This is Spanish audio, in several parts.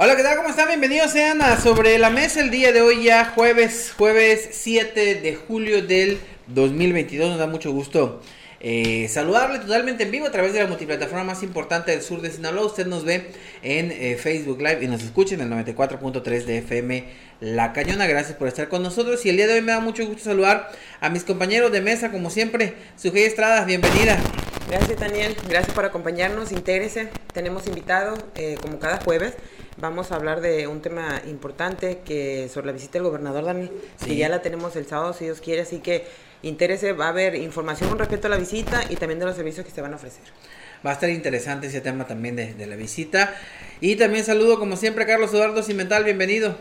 Hola, ¿qué tal? ¿Cómo están? Bienvenidos sean a Sobre la Mesa el día de hoy ya jueves, jueves 7 de julio del 2022. Nos da mucho gusto eh, saludarle totalmente en vivo a través de la multiplataforma más importante del sur de Sinaloa. Usted nos ve en eh, Facebook Live y nos escucha en el 94.3 de FM La Cañona. Gracias por estar con nosotros y el día de hoy me da mucho gusto saludar a mis compañeros de mesa, como siempre. Sujei Estrada, bienvenida. Gracias Daniel, gracias por acompañarnos, intégrese. Tenemos invitado eh, como cada jueves Vamos a hablar de un tema importante que sobre la visita del gobernador Daniel, sí. ya la tenemos el sábado si Dios quiere, así que interese, va a haber información con respecto a la visita y también de los servicios que se van a ofrecer. Va a estar interesante ese tema también de, de la visita. Y también saludo como siempre a Carlos Eduardo Cimental, bienvenido.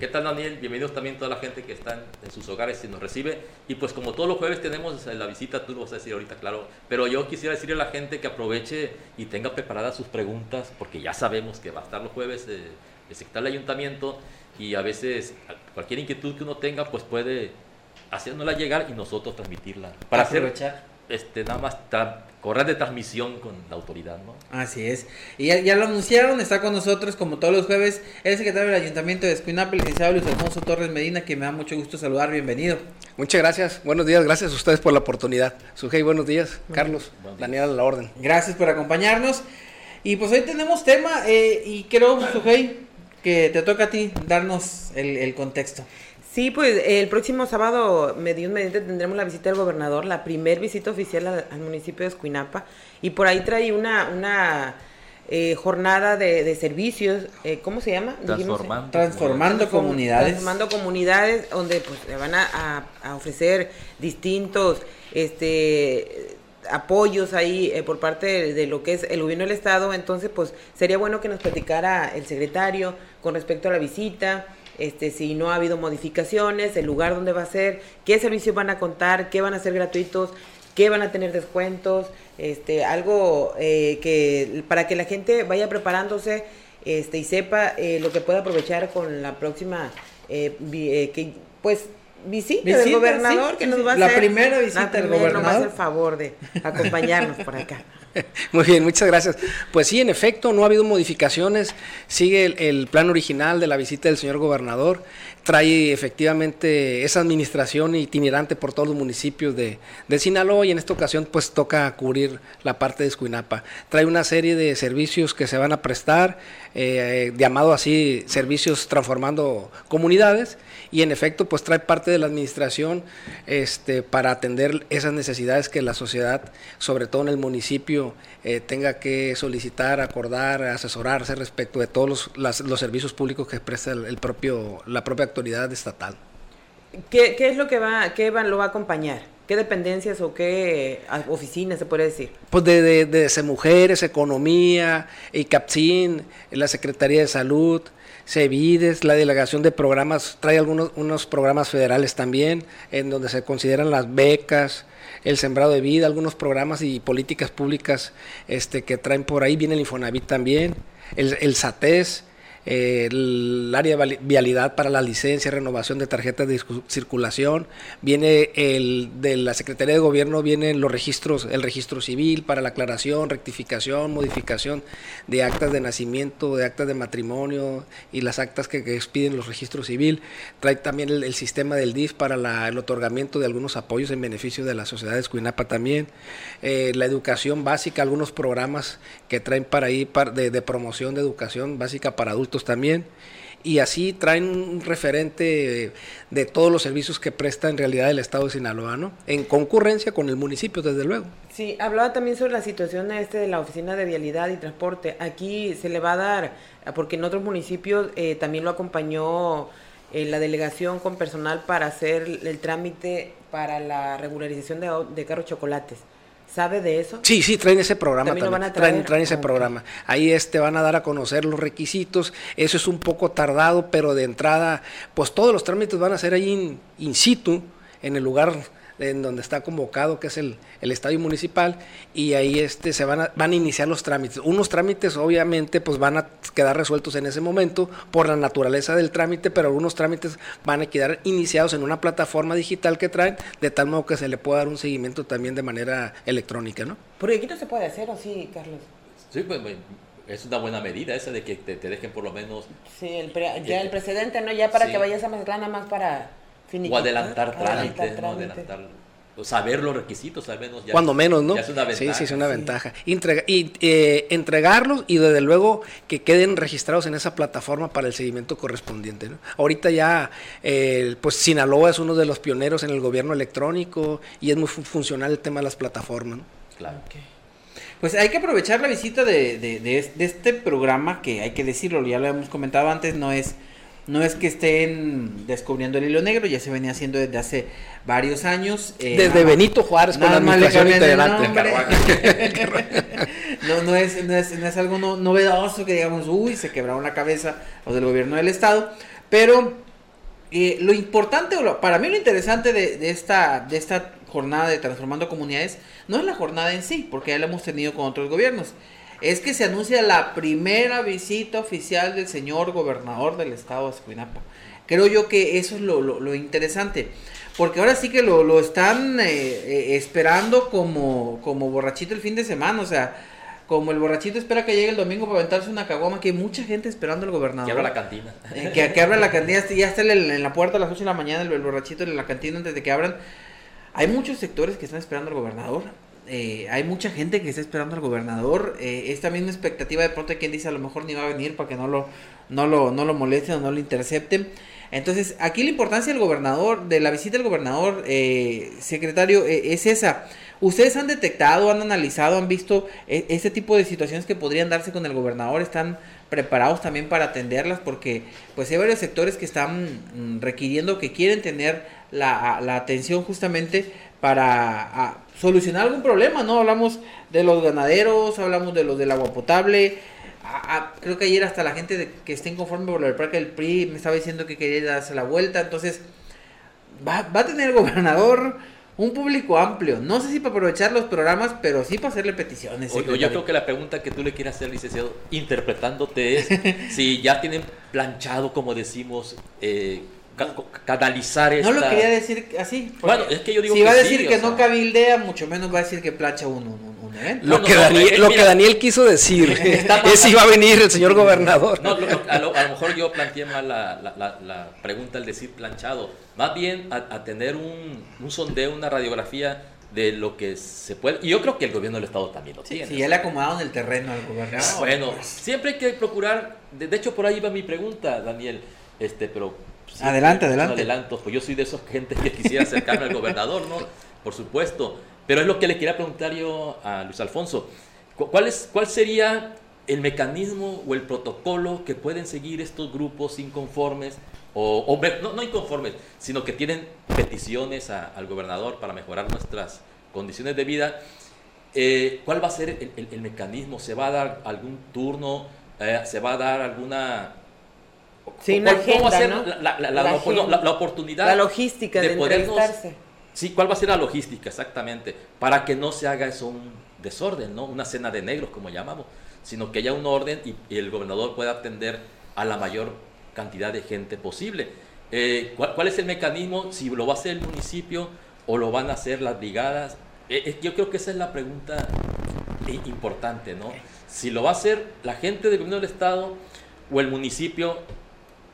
¿Qué tal Daniel? Bienvenidos también toda la gente que está en sus hogares y nos recibe. Y pues como todos los jueves tenemos la visita, tú lo vas a decir ahorita, claro. Pero yo quisiera decirle a la gente que aproveche y tenga preparadas sus preguntas, porque ya sabemos que va a estar los jueves eh, el secretario ayuntamiento y a veces cualquier inquietud que uno tenga, pues puede hacernosla llegar y nosotros transmitirla. Para aprovechar. Hacer, este, nada más correr de transmisión con la autoridad, ¿no? Así es. Y ya, ya, lo anunciaron, está con nosotros como todos los jueves el secretario del Ayuntamiento de Escuinapa, el licenciado Luis Alfonso Torres Medina, que me da mucho gusto saludar, bienvenido. Muchas gracias, buenos días, gracias a ustedes por la oportunidad. Sujei, buenos días, Carlos, Daniel a la orden. Gracias por acompañarnos. Y pues hoy tenemos tema eh, y creo, Sujei, que te toca a ti darnos el, el contexto. Sí, pues el próximo sábado, mediante mediante, tendremos la visita del gobernador, la primer visita oficial al, al municipio de Escuinapa. Y por ahí trae una, una eh, jornada de, de servicios, eh, ¿cómo se llama? Transformando, transformando comunidades. Transformando comunidades, donde pues le van a, a, a ofrecer distintos este apoyos ahí eh, por parte de, de, lo que es el gobierno del estado, entonces pues sería bueno que nos platicara el secretario con respecto a la visita, este, si no ha habido modificaciones, el lugar donde va a ser, qué servicios van a contar, qué van a ser gratuitos, qué van a tener descuentos, este, algo eh, que para que la gente vaya preparándose este, y sepa eh, lo que puede aprovechar con la próxima, eh, que, pues visita, visita, del gobernador sí, que nos va a la hacer. primera visita del gobernador. Nos va a hacer favor de acompañarnos por acá. Muy bien, muchas gracias. Pues sí, en efecto, no ha habido modificaciones. Sigue el, plan original de la visita del señor gobernador. Trae efectivamente esa administración itinerante por todos los municipios de, de Sinaloa y en esta ocasión pues toca cubrir la parte de Escuinapa. Trae una serie de servicios que se van a prestar, eh, llamado así servicios transformando comunidades y en efecto pues trae parte de la administración este, para atender esas necesidades que la sociedad, sobre todo en el municipio, eh, tenga que solicitar, acordar, asesorarse respecto de todos los, las, los servicios públicos que presta el, el, propio, la propia autoridad estatal. ¿Qué, qué es lo que va, qué va, lo va a acompañar? ¿Qué dependencias o qué oficinas se puede decir? Pues de, de, de Mujeres, Economía, ICAPSIN, la Secretaría de Salud, CEVIDES, la delegación de programas, trae algunos unos programas federales también, en donde se consideran las becas, el sembrado de vida, algunos programas y políticas públicas este, que traen por ahí, viene el Infonavit también, el, el SATES, eh, el área de vialidad para la licencia, renovación de tarjetas de circulación, viene el de la Secretaría de Gobierno, vienen los registros, el registro civil para la aclaración, rectificación, modificación de actas de nacimiento, de actas de matrimonio y las actas que, que expiden los registros civil, trae también el, sistema del DIF para el otorgamiento de algunos apoyos en beneficio de la sociedad de Escuinapa también, eh, la educación básica, algunos programas que traen para ahí de, de promoción de educación básica para adultos también y así traen un referente de, todos los servicios que presta en realidad el Estado de Sinaloa, ¿no? En concurrencia con el municipio, desde luego. Sí, hablaba también sobre la situación este de la Oficina de Vialidad y Transporte. Aquí se le va a dar, porque en otros municipios eh, también lo acompañó eh, la delegación con personal para hacer el trámite para la regularización de, de carros chocolates. ¿Sabe de eso? Sí, sí, traen ese programa ¿También lo también. van a traer? traen ese Ok. programa. Ahí este van a dar a conocer los requisitos. Eso es un poco tardado, pero de entrada, pues todos los trámites van a ser ahí in, in situ, en el lugar en donde está convocado, que es el, el estadio municipal, y ahí este se van a, van a iniciar los trámites. Unos trámites obviamente pues van a quedar resueltos en ese momento por la naturaleza del trámite, pero algunos trámites van a quedar iniciados en una plataforma digital que traen, de tal modo que se le pueda dar un seguimiento también de manera electrónica, ¿no? Porque aquí no se puede hacer, ¿o sí, Carlos? Sí, pues es una buena medida esa de que te, te dejen por lo menos Sí, el pre- ya el precedente, ¿no? Ya para Sí. que vayas a Mazatlán nada más para o adelantar Adelantar trámites, ¿no? trámites. Adelantar, o saber los requisitos al menos ya. Cuando menos, ¿no? Ya es una Sí, ventaja. sí, es una ventaja. Entrega- y eh, entregarlos y desde luego que queden registrados en esa plataforma para el seguimiento correspondiente. ¿no? Ahorita ya, eh, pues Sinaloa es uno de los pioneros en el gobierno electrónico y es muy fu- funcional el tema de las plataformas. ¿no? Claro. Pues hay que aprovechar la visita de, de- de de este programa que hay que decirlo, ya lo hemos comentado antes, no es, no es que estén descubriendo el hilo negro, ya se venía haciendo desde hace varios años. eh, Desde Benito Juárez con la administración no, no, es, no, es, no es algo no- novedoso que digamos, uy, se quebraron la cabeza los del gobierno del estado, pero eh, lo importante, o lo- para mí lo interesante de, de esta, de esta jornada de Transformando Comunidades no es la jornada en sí, porque ya la hemos tenido con otros gobiernos. Es que se anuncia la primera visita oficial del señor gobernador del estado de Escuinapa. Creo yo que eso es lo, lo- lo interesante. Porque ahora sí que lo, lo están eh, eh, esperando como, como borrachito el fin de semana. O sea, como el borrachito espera que llegue el domingo para aventarse una caguama, que hay mucha gente esperando al gobernador. Que abra la cantina. Eh, que, que abra la cantina, ya está en la puerta a las 8 de la mañana, el, el borrachito en la cantina antes de que abran. Hay muchos sectores que están esperando al gobernador. Eh, hay mucha gente que está esperando al gobernador. eh, esta misma expectativa de pronto hay quien dice a lo mejor ni va a venir para que no lo, no lo, no lo molesten o no lo intercepten. Entonces, aquí la importancia del gobernador, de la visita del gobernador, eh, secretario, eh, es esa. ¿Ustedes han detectado, han analizado, han visto eh, este tipo de situaciones que podrían darse con el gobernador? ¿Están preparados también para atenderlas? Porque pues hay varios sectores que están mm, requiriendo, que quieren tener la, la atención justamente para a, solucionar algún problema, ¿no? Hablamos de los ganaderos, hablamos de los del agua potable. a- a- creo que ayer hasta la gente de- que está inconforme por lo del parque del PRI me estaba diciendo que quería darse la vuelta. Entonces, va, va a tener el gobernador un público amplio. No sé si para aprovechar los programas, pero sí para hacerle peticiones. O- yo creo que la pregunta que tú le quieres hacer, licenciado, interpretándote es si ya tienen planchado, como decimos, eh, ca- canalizar esta... No lo quería decir así. Bueno, es que yo digo si que va a sí, decir o que sea. no cabildea, mucho menos va a decir que plancha un, un, un evento. Lo, no, que, no, Daniel, lo mira. que Daniel quiso decir es si va a venir el señor gobernador. No, lo- lo- a, lo, a lo mejor yo planteé mal la, la- la- la pregunta al decir planchado. Más bien a, a tener un, un sondeo, una radiografía de lo que se puede. Y yo creo que el gobierno del Estado también lo Sí, tiene. sí, ya le acomodaron el terreno al gobernador. Bueno, siempre hay que procurar. De, de hecho, por ahí va mi pregunta, Daniel. Este, pero. Siempre Adelante, adelante. adelanto, pues yo soy de esos gente que quisiera acercarme al gobernador, ¿no? Por supuesto. Pero es lo que le quería preguntar yo a Luis Alfonso. Cu- ¿Cuál, es, ¿Cuál sería el mecanismo o el protocolo que pueden seguir estos grupos inconformes? O, no, no inconformes, sino que tienen peticiones a- al gobernador para mejorar nuestras condiciones de vida. Eh, ¿Cuál va a ser el, el- el mecanismo? ¿Se va a dar algún turno? Eh, ¿Se va a dar alguna... Sí, una ¿Cuál- cómo va a agenda, ser ¿no? la, la- la- La oportunidad? La logística de, podernos- entrevistarse. Sí, ¿cuál va a ser la logística exactamente? Para que no se haga eso un desorden, ¿no? Una cena de negros, como llamamos, sino que haya un orden y, y el gobernador pueda atender a la mayor cantidad de gente posible. Eh, ¿cuál, cuál es el mecanismo? Si lo va a hacer el municipio o lo van a hacer las brigadas. Eh, eh, yo creo que esa es la pregunta importante, ¿no? Si lo va a hacer la gente del gobierno del Estado o el municipio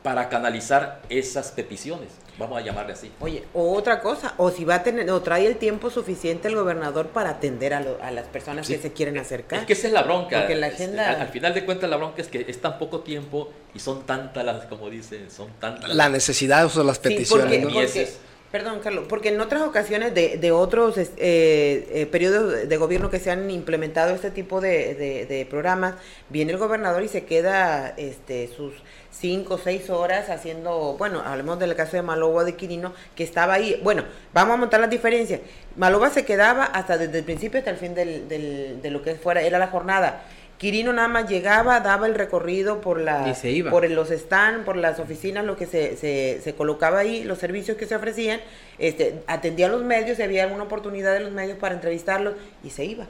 para canalizar esas peticiones, vamos a llamarle así. Oye, o otra cosa, o si va a tener, o trae el tiempo suficiente el gobernador para atender a, lo- a las personas Sí. que se quieren acercar. Es que esa es la bronca. Porque la Este, agenda- al, al final de cuentas, la bronca es que es tan poco tiempo y son tantas las, como dicen, son tantas. La necesidad o las Sí, peticiones. porque, ¿no? Y porque es- Perdón, Carlos, porque en otras ocasiones de, de otros eh, eh, periodos de gobierno que se han implementado este tipo de, de, de, programas, viene el gobernador y se queda este, sus cinco o seis horas haciendo, bueno, hablemos del caso de Maloba de Quirino, que estaba ahí. Bueno, vamos a montar las diferencias. Maloba se quedaba hasta desde el principio hasta el fin del, del, de lo que fuera, era la jornada. Quirino nada más llegaba, daba el recorrido por la, por los stands, por las oficinas, lo que se, se, se, colocaba ahí, los servicios que se ofrecían, este, atendía a los medios, si había alguna oportunidad de los medios para entrevistarlos y se iba.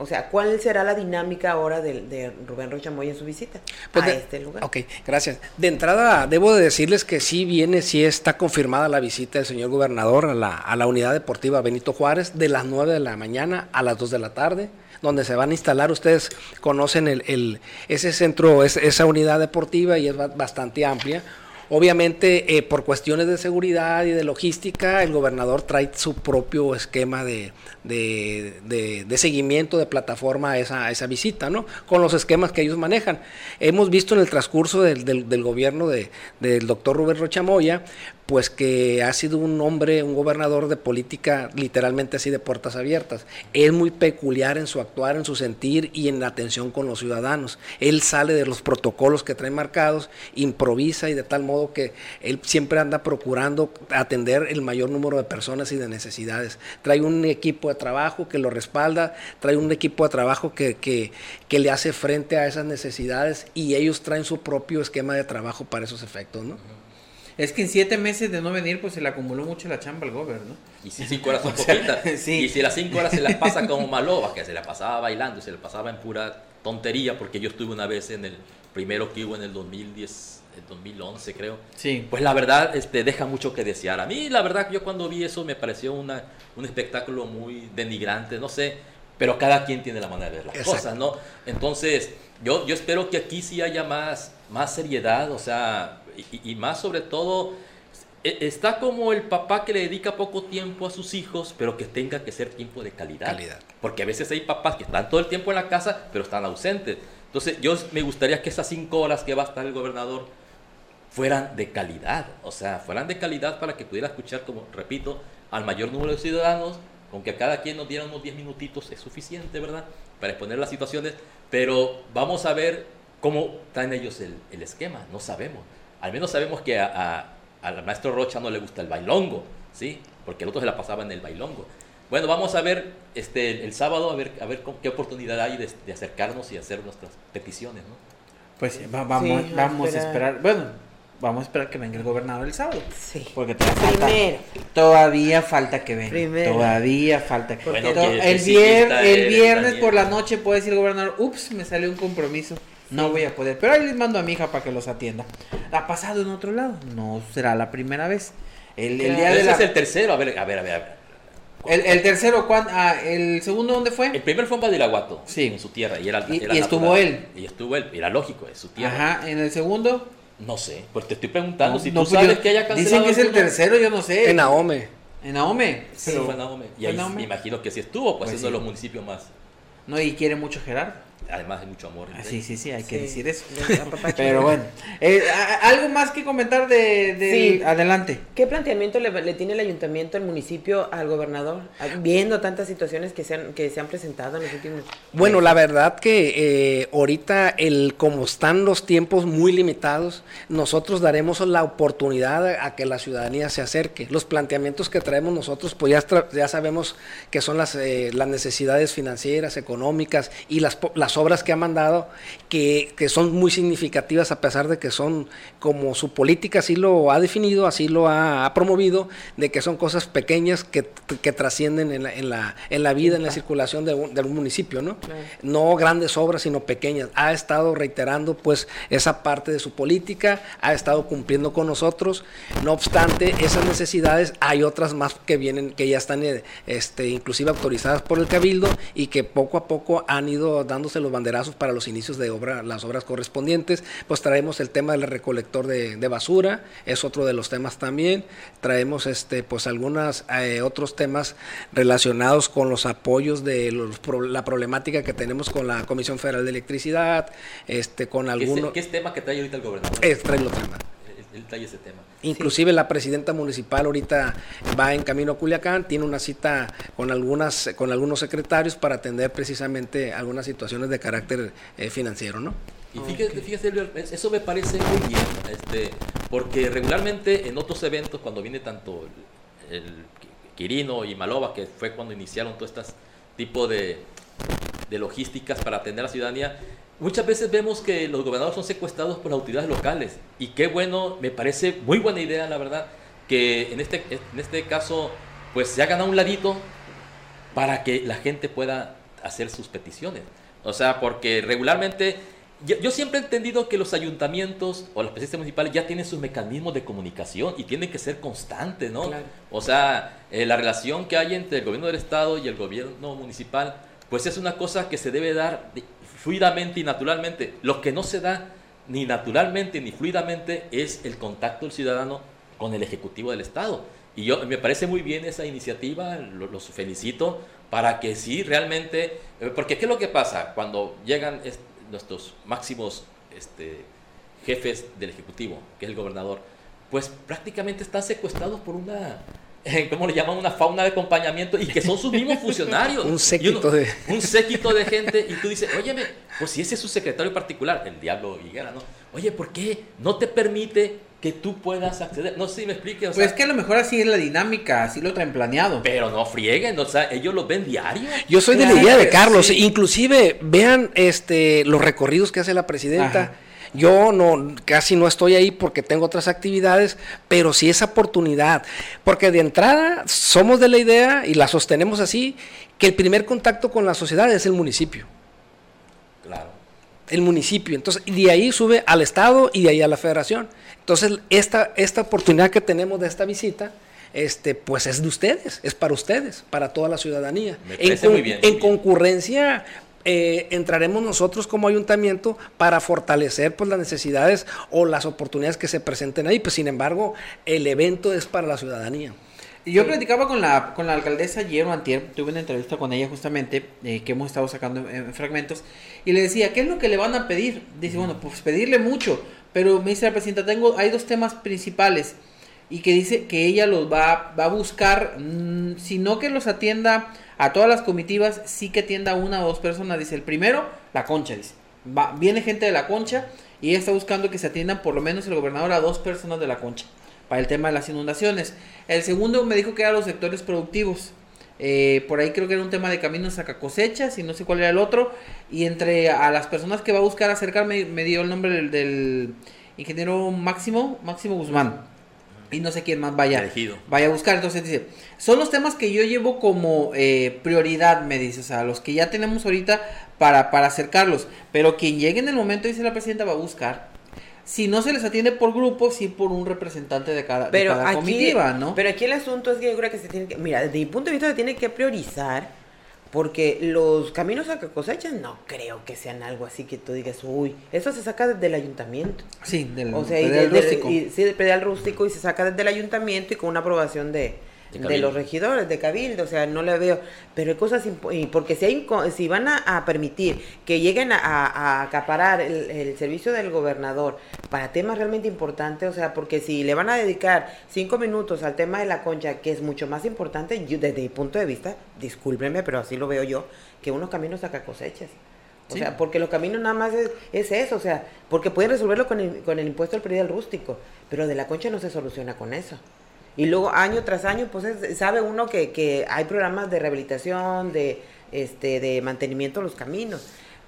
O sea, ¿cuál será la dinámica ahora de, de Rubén Rochamoy en su visita pues a de, este lugar? Ok, gracias. De entrada, debo de decirles que sí viene, sí está confirmada la visita del señor gobernador a la, a la unidad deportiva Benito Juárez de las 9 de la mañana a las 2 de la tarde donde se van a instalar. Ustedes conocen el, el ese centro, es, esa unidad deportiva y es bastante amplia. Obviamente, eh, por cuestiones de seguridad y de logística, el gobernador trae su propio esquema de, de, de, seguimiento de plataforma a esa, esa, visita, ¿no? Con los esquemas que ellos manejan. Hemos visto en el transcurso del, del, del gobierno de, del doctor Rubén Rochamoya, pues que ha sido un hombre, un gobernador de política literalmente así de puertas abiertas. Es muy peculiar en su actuar, en su sentir y en la atención con los ciudadanos. Él sale de los protocolos que trae marcados, improvisa y de tal modo que él siempre anda procurando atender el mayor número de personas y de necesidades. Trae un equipo de trabajo que lo respalda, trae un equipo de trabajo que, que, que le hace frente a esas necesidades y ellos traen su propio esquema de trabajo para esos efectos, ¿no? Es que en siete meses de no venir, pues se le acumuló mucho la chamba al gober, ¿no? Y si cinco horas son poquitas. sí. Y si las cinco horas se las pasa como Maloba, que se la pasaba bailando, se la pasaba en pura tontería, porque yo estuve una vez en el primero que hubo en el 2010, el 2011 creo. Sí. Pues la verdad este, deja mucho que desear. A mí la verdad yo cuando vi eso me pareció una, un espectáculo muy denigrante, no sé, pero cada quien tiene la manera de ver las Exacto. cosas, ¿no? Entonces yo, yo espero que aquí sí haya más, más seriedad, o sea y, y, más sobre todo, está como el papá que le dedica poco tiempo a sus hijos, pero que tenga que ser tiempo de calidad. calidad. Porque a veces hay papás que están todo el tiempo en la casa, pero están ausentes. Entonces, yo me gustaría que esas cinco horas que va a estar el gobernador fueran de calidad, o sea, fueran de calidad para que pudiera escuchar, como repito, al mayor número de ciudadanos, aunque a cada quien nos diera unos 10 minutitos es suficiente, ¿verdad? Para exponer las situaciones, pero vamos a ver cómo traen ellos el, el esquema, no sabemos al menos sabemos que a, a, al maestro Rocha no le gusta el bailongo, ¿sí? Porque el otro se la pasaba en el bailongo. Bueno, vamos a ver este, el, el sábado, a ver, a ver con qué oportunidad hay de, de, acercarnos y hacer nuestras peticiones, ¿no? Pues va, vamos, sí, vamos a esperar. Bueno, vamos a esperar que venga el gobernador el sábado. Sí. Porque todavía falta, todavía falta que venga. Primero. Todavía falta que venga. Bueno, el, vier, el viernes por la noche puede decir el gobernador, ups, me salió un compromiso. No voy a poder, pero ahí les mando a mi hija para que los atienda. Ha pasado en otro lado, no será la primera vez. El, el día de la... es el tercero, a ver, a ver, a ver. A ver. El, el, tercero, ¿cuándo? Ah, ¿el segundo dónde fue? El primer fue en Badiraguato, sí. en su tierra. Y, era, y, era y estuvo él. Y estuvo él, era lógico, es su tierra. Ajá, ¿en el segundo? No sé, pues te estoy preguntando no, si no, tú sabes yo, que haya cancelado. Dicen que es el tercero, yo no sé. En Naome. En Naome. Sí, fue en Naome. Y ahí me imagino que sí estuvo, pues, pues es uno sí. de los municipios más. No, y quiere mucho Gerardo además hay mucho amor. Ah, sí, sí, sí, hay que sí. decir eso. Pero bueno, eh, algo más que comentar de, de sí. adelante. ¿Qué planteamiento le, le, tiene el ayuntamiento, el municipio al gobernador, viendo tantas situaciones que se han, que se han presentado en los últimos? Bueno, meses? la verdad que eh, ahorita el como están los tiempos muy limitados, nosotros daremos la oportunidad a, a que la ciudadanía se acerque. Los planteamientos que traemos nosotros, pues ya, ya sabemos que son las, eh, las necesidades financieras, económicas y las, las obras que ha mandado que, que, son muy significativas a pesar de que son como su política así lo ha definido, así lo ha, ha promovido, de que son cosas pequeñas que, que trascienden en la, en, la, en la vida, en la circulación de un, de un municipio, ¿no? No grandes obras, sino pequeñas. Ha estado reiterando pues esa parte de su política, ha estado cumpliendo con nosotros. No obstante, esas necesidades hay otras más que vienen, que ya están este, inclusive autorizadas por el Cabildo y que poco a poco han ido dándose los banderazos para los inicios de obra, las obras correspondientes. Pues traemos el tema del recolector de, de basura, es otro de los temas también. Traemos este, pues algunos eh, otros temas relacionados con los apoyos de los, la problemática que tenemos con la Comisión Federal de Electricidad, este, con algunos. ¿Qué, es, ¿Qué es tema que trae ahorita el gobernador? Es, trae los temas. él trae ese tema. Inclusive la presidenta municipal ahorita va en camino a Culiacán, tiene una cita con algunas con algunos secretarios para atender precisamente algunas situaciones de carácter eh, financiero, ¿no? Y fíjese, fíjese, eso me parece muy bien, este, porque regularmente en otros eventos, cuando viene tanto el, el Quirino y Maloba, que fue cuando iniciaron todo este tipo de, de logísticas para atender a la ciudadanía, muchas veces vemos que los gobernadores son secuestrados por las autoridades locales. Y qué bueno, me parece muy buena idea, la verdad, que en este, en este caso, pues se hagan a un ladito para que la gente pueda hacer sus peticiones. O sea, porque regularmente yo, siempre he entendido que los ayuntamientos o las presidencias municipales ya tienen sus mecanismos de comunicación y tienen que ser constantes, ¿no? O sea, eh, la relación que hay entre el gobierno del Estado y el gobierno municipal, pues es una cosa que se debe dar fluidamente y naturalmente. Lo que no se da ni naturalmente ni fluidamente es el contacto del ciudadano con el Ejecutivo del Estado. Y yo me parece muy bien esa iniciativa, los felicito, para que sí realmente, eh, porque ¿qué es lo que pasa cuando llegan nuestros máximos este, jefes del Ejecutivo, que es el gobernador, pues prácticamente están secuestrados por una, ¿cómo le llaman? Una fauna de acompañamiento y que son sus mismos funcionarios. un séquito de... Un séquito de gente y tú dices, óyeme, pues si ese es su secretario particular, el diablo Higuera, ¿no? Oye, ¿por qué no te permite que tú puedas acceder. No sé si me explique. pues es que a lo mejor así es la dinámica, así lo traen planeado. Pero no frieguen, o sea, ellos lo ven diario. Yo soy de la idea de Carlos, inclusive vean este los recorridos que hace la presidenta. Yo no, casi no estoy ahí porque tengo otras actividades, pero sí esa oportunidad. Porque de entrada somos de la idea y la sostenemos así, que el primer contacto con la sociedad es el municipio. Claro. El municipio. Entonces, y de ahí sube al Estado y de ahí a la federación. Entonces, esta, esta oportunidad que tenemos de esta visita, este, pues es de ustedes, es para ustedes, para toda la ciudadanía. en, muy bien, en concurrencia eh, entraremos nosotros como ayuntamiento para fortalecer pues las necesidades o las oportunidades que se presenten ahí. Pues sin embargo, el evento es para la ciudadanía. Yo platicaba con la, con la alcaldesa ayer o antier, tuve una entrevista con ella justamente, eh, que hemos estado sacando en, fragmentos, y le decía, ¿qué es lo que le van a pedir? Dice, bueno, pues pedirle mucho, pero me dice la presidenta, tengo, hay dos temas principales, y que dice que ella los va, va a buscar, mm, si no que los atienda a todas las comitivas, sí que atienda a una o dos personas, dice, el primero, la concha, dice, va, viene gente de la concha, y ella está buscando que se atiendan por lo menos el gobernador a dos personas de la concha para el tema de las inundaciones. El segundo me dijo que eran los sectores productivos. Eh, por ahí creo que era un tema de caminos a cosechas y no sé cuál era el otro. Y entre a las personas que va a buscar acercarme, me dio el nombre del, ingeniero Máximo, Máximo Guzmán. Y no sé quién más vaya, vaya a buscar. Entonces dice, son los temas que yo llevo como eh, prioridad, me dice, o sea, los que ya tenemos ahorita para, para acercarlos. Pero quien llegue en el momento, dice la presidenta, va a buscar si no se les atiende por grupo, sí por un representante de cada, pero de comitiva, ¿no? Pero aquí el asunto es que yo creo que se tiene que, mira, desde mi punto de vista se tiene que priorizar, porque los caminos a que cosechan no creo que sean algo así que tú digas, uy, eso se saca desde el ayuntamiento. Sí, del o sea, rústico. sí, del predial rústico y se saca desde el ayuntamiento y con una aprobación de, de, los regidores, de Cabildo, o sea, no le veo, pero hay cosas, porque si, hay, si van a, permitir que lleguen a, acaparar el, servicio del gobernador para temas realmente importantes, o sea, porque si le van a dedicar cinco minutos al tema de la concha, que es mucho más importante, yo, desde mi punto de vista, discúlpenme, pero así lo veo yo, que unos caminos saca cosechas. O sea, porque los caminos nada más es, eso, o sea, porque pueden resolverlo con el, con el impuesto al predial rústico, pero de la concha no se soluciona con eso. Y luego año tras año, pues sabe uno que, que hay programas de rehabilitación, de, este, de mantenimiento de los caminos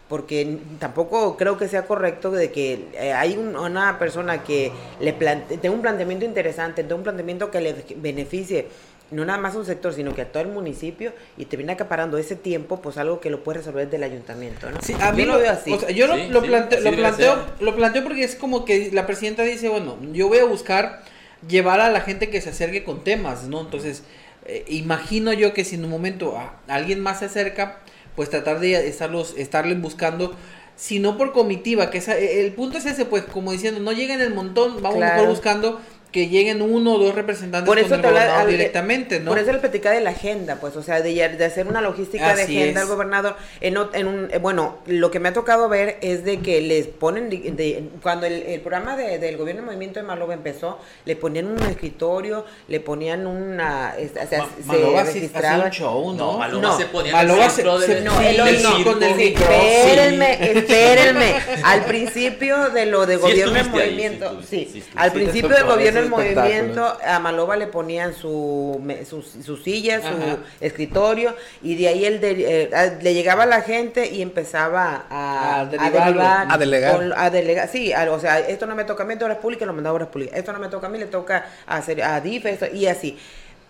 porque tampoco creo que sea correcto de que eh, hay una persona que le plante, tenga un planteamiento interesante, tenga un planteamiento que le beneficie no nada más a un sector, sino que a todo el municipio y te viene acaparando ese tiempo, pues algo que lo puede resolver del ayuntamiento, ¿no? Sí, a mí lo, veo así. yo lo, planteo, lo, planteo, lo planteo porque es como que la presidenta dice, bueno, yo voy a buscar llevar a la gente que se acerque con temas, ¿no? Entonces, eh, imagino yo que si en un momento alguien más se acerca, pues tratar de estarlos, estarle buscando, si no por comitiva, que el punto es ese, pues como diciendo, no lleguen el montón, vamos mejor buscando que lleguen uno o dos representantes Por eso con el habla- gobernador al- directamente, ¿no? Por eso le platicaba de la agenda, pues, o sea, de, hacer una logística de agenda es. al gobernador. En, en un, eh, bueno, lo que me ha tocado ver es de que les ponen, de- de- cuando el, el programa de- del gobierno de Movimiento de Maloba empezó, le ponían un escritorio, le ponían una, o sea, Ma- se Maloba sí hacía registraban. un show, ¿no? No, Maloba No, se ponía Maloba en el se- centro se- del- No, Sí, el del no, circo, con el sí. micro. Espérenme, espérenme. Al principio de lo de Sí gobierno en estuviste ahí, movimiento, sí al Sí, principio del gobierno espectáculos. movimiento, a Maloba le ponían su, me- su, su silla, su Ajá. escritorio, y de ahí él de- eh, a- le llegaba a la gente y empezaba a, A derivarlo. A delegar. con- a delegar, sí, a- o sea, esto no me toca a mí, esto es obras públicas, lo mandaba a obras públicas, esto no me toca a mí, le toca a, hacer, a DIF, esto, y así.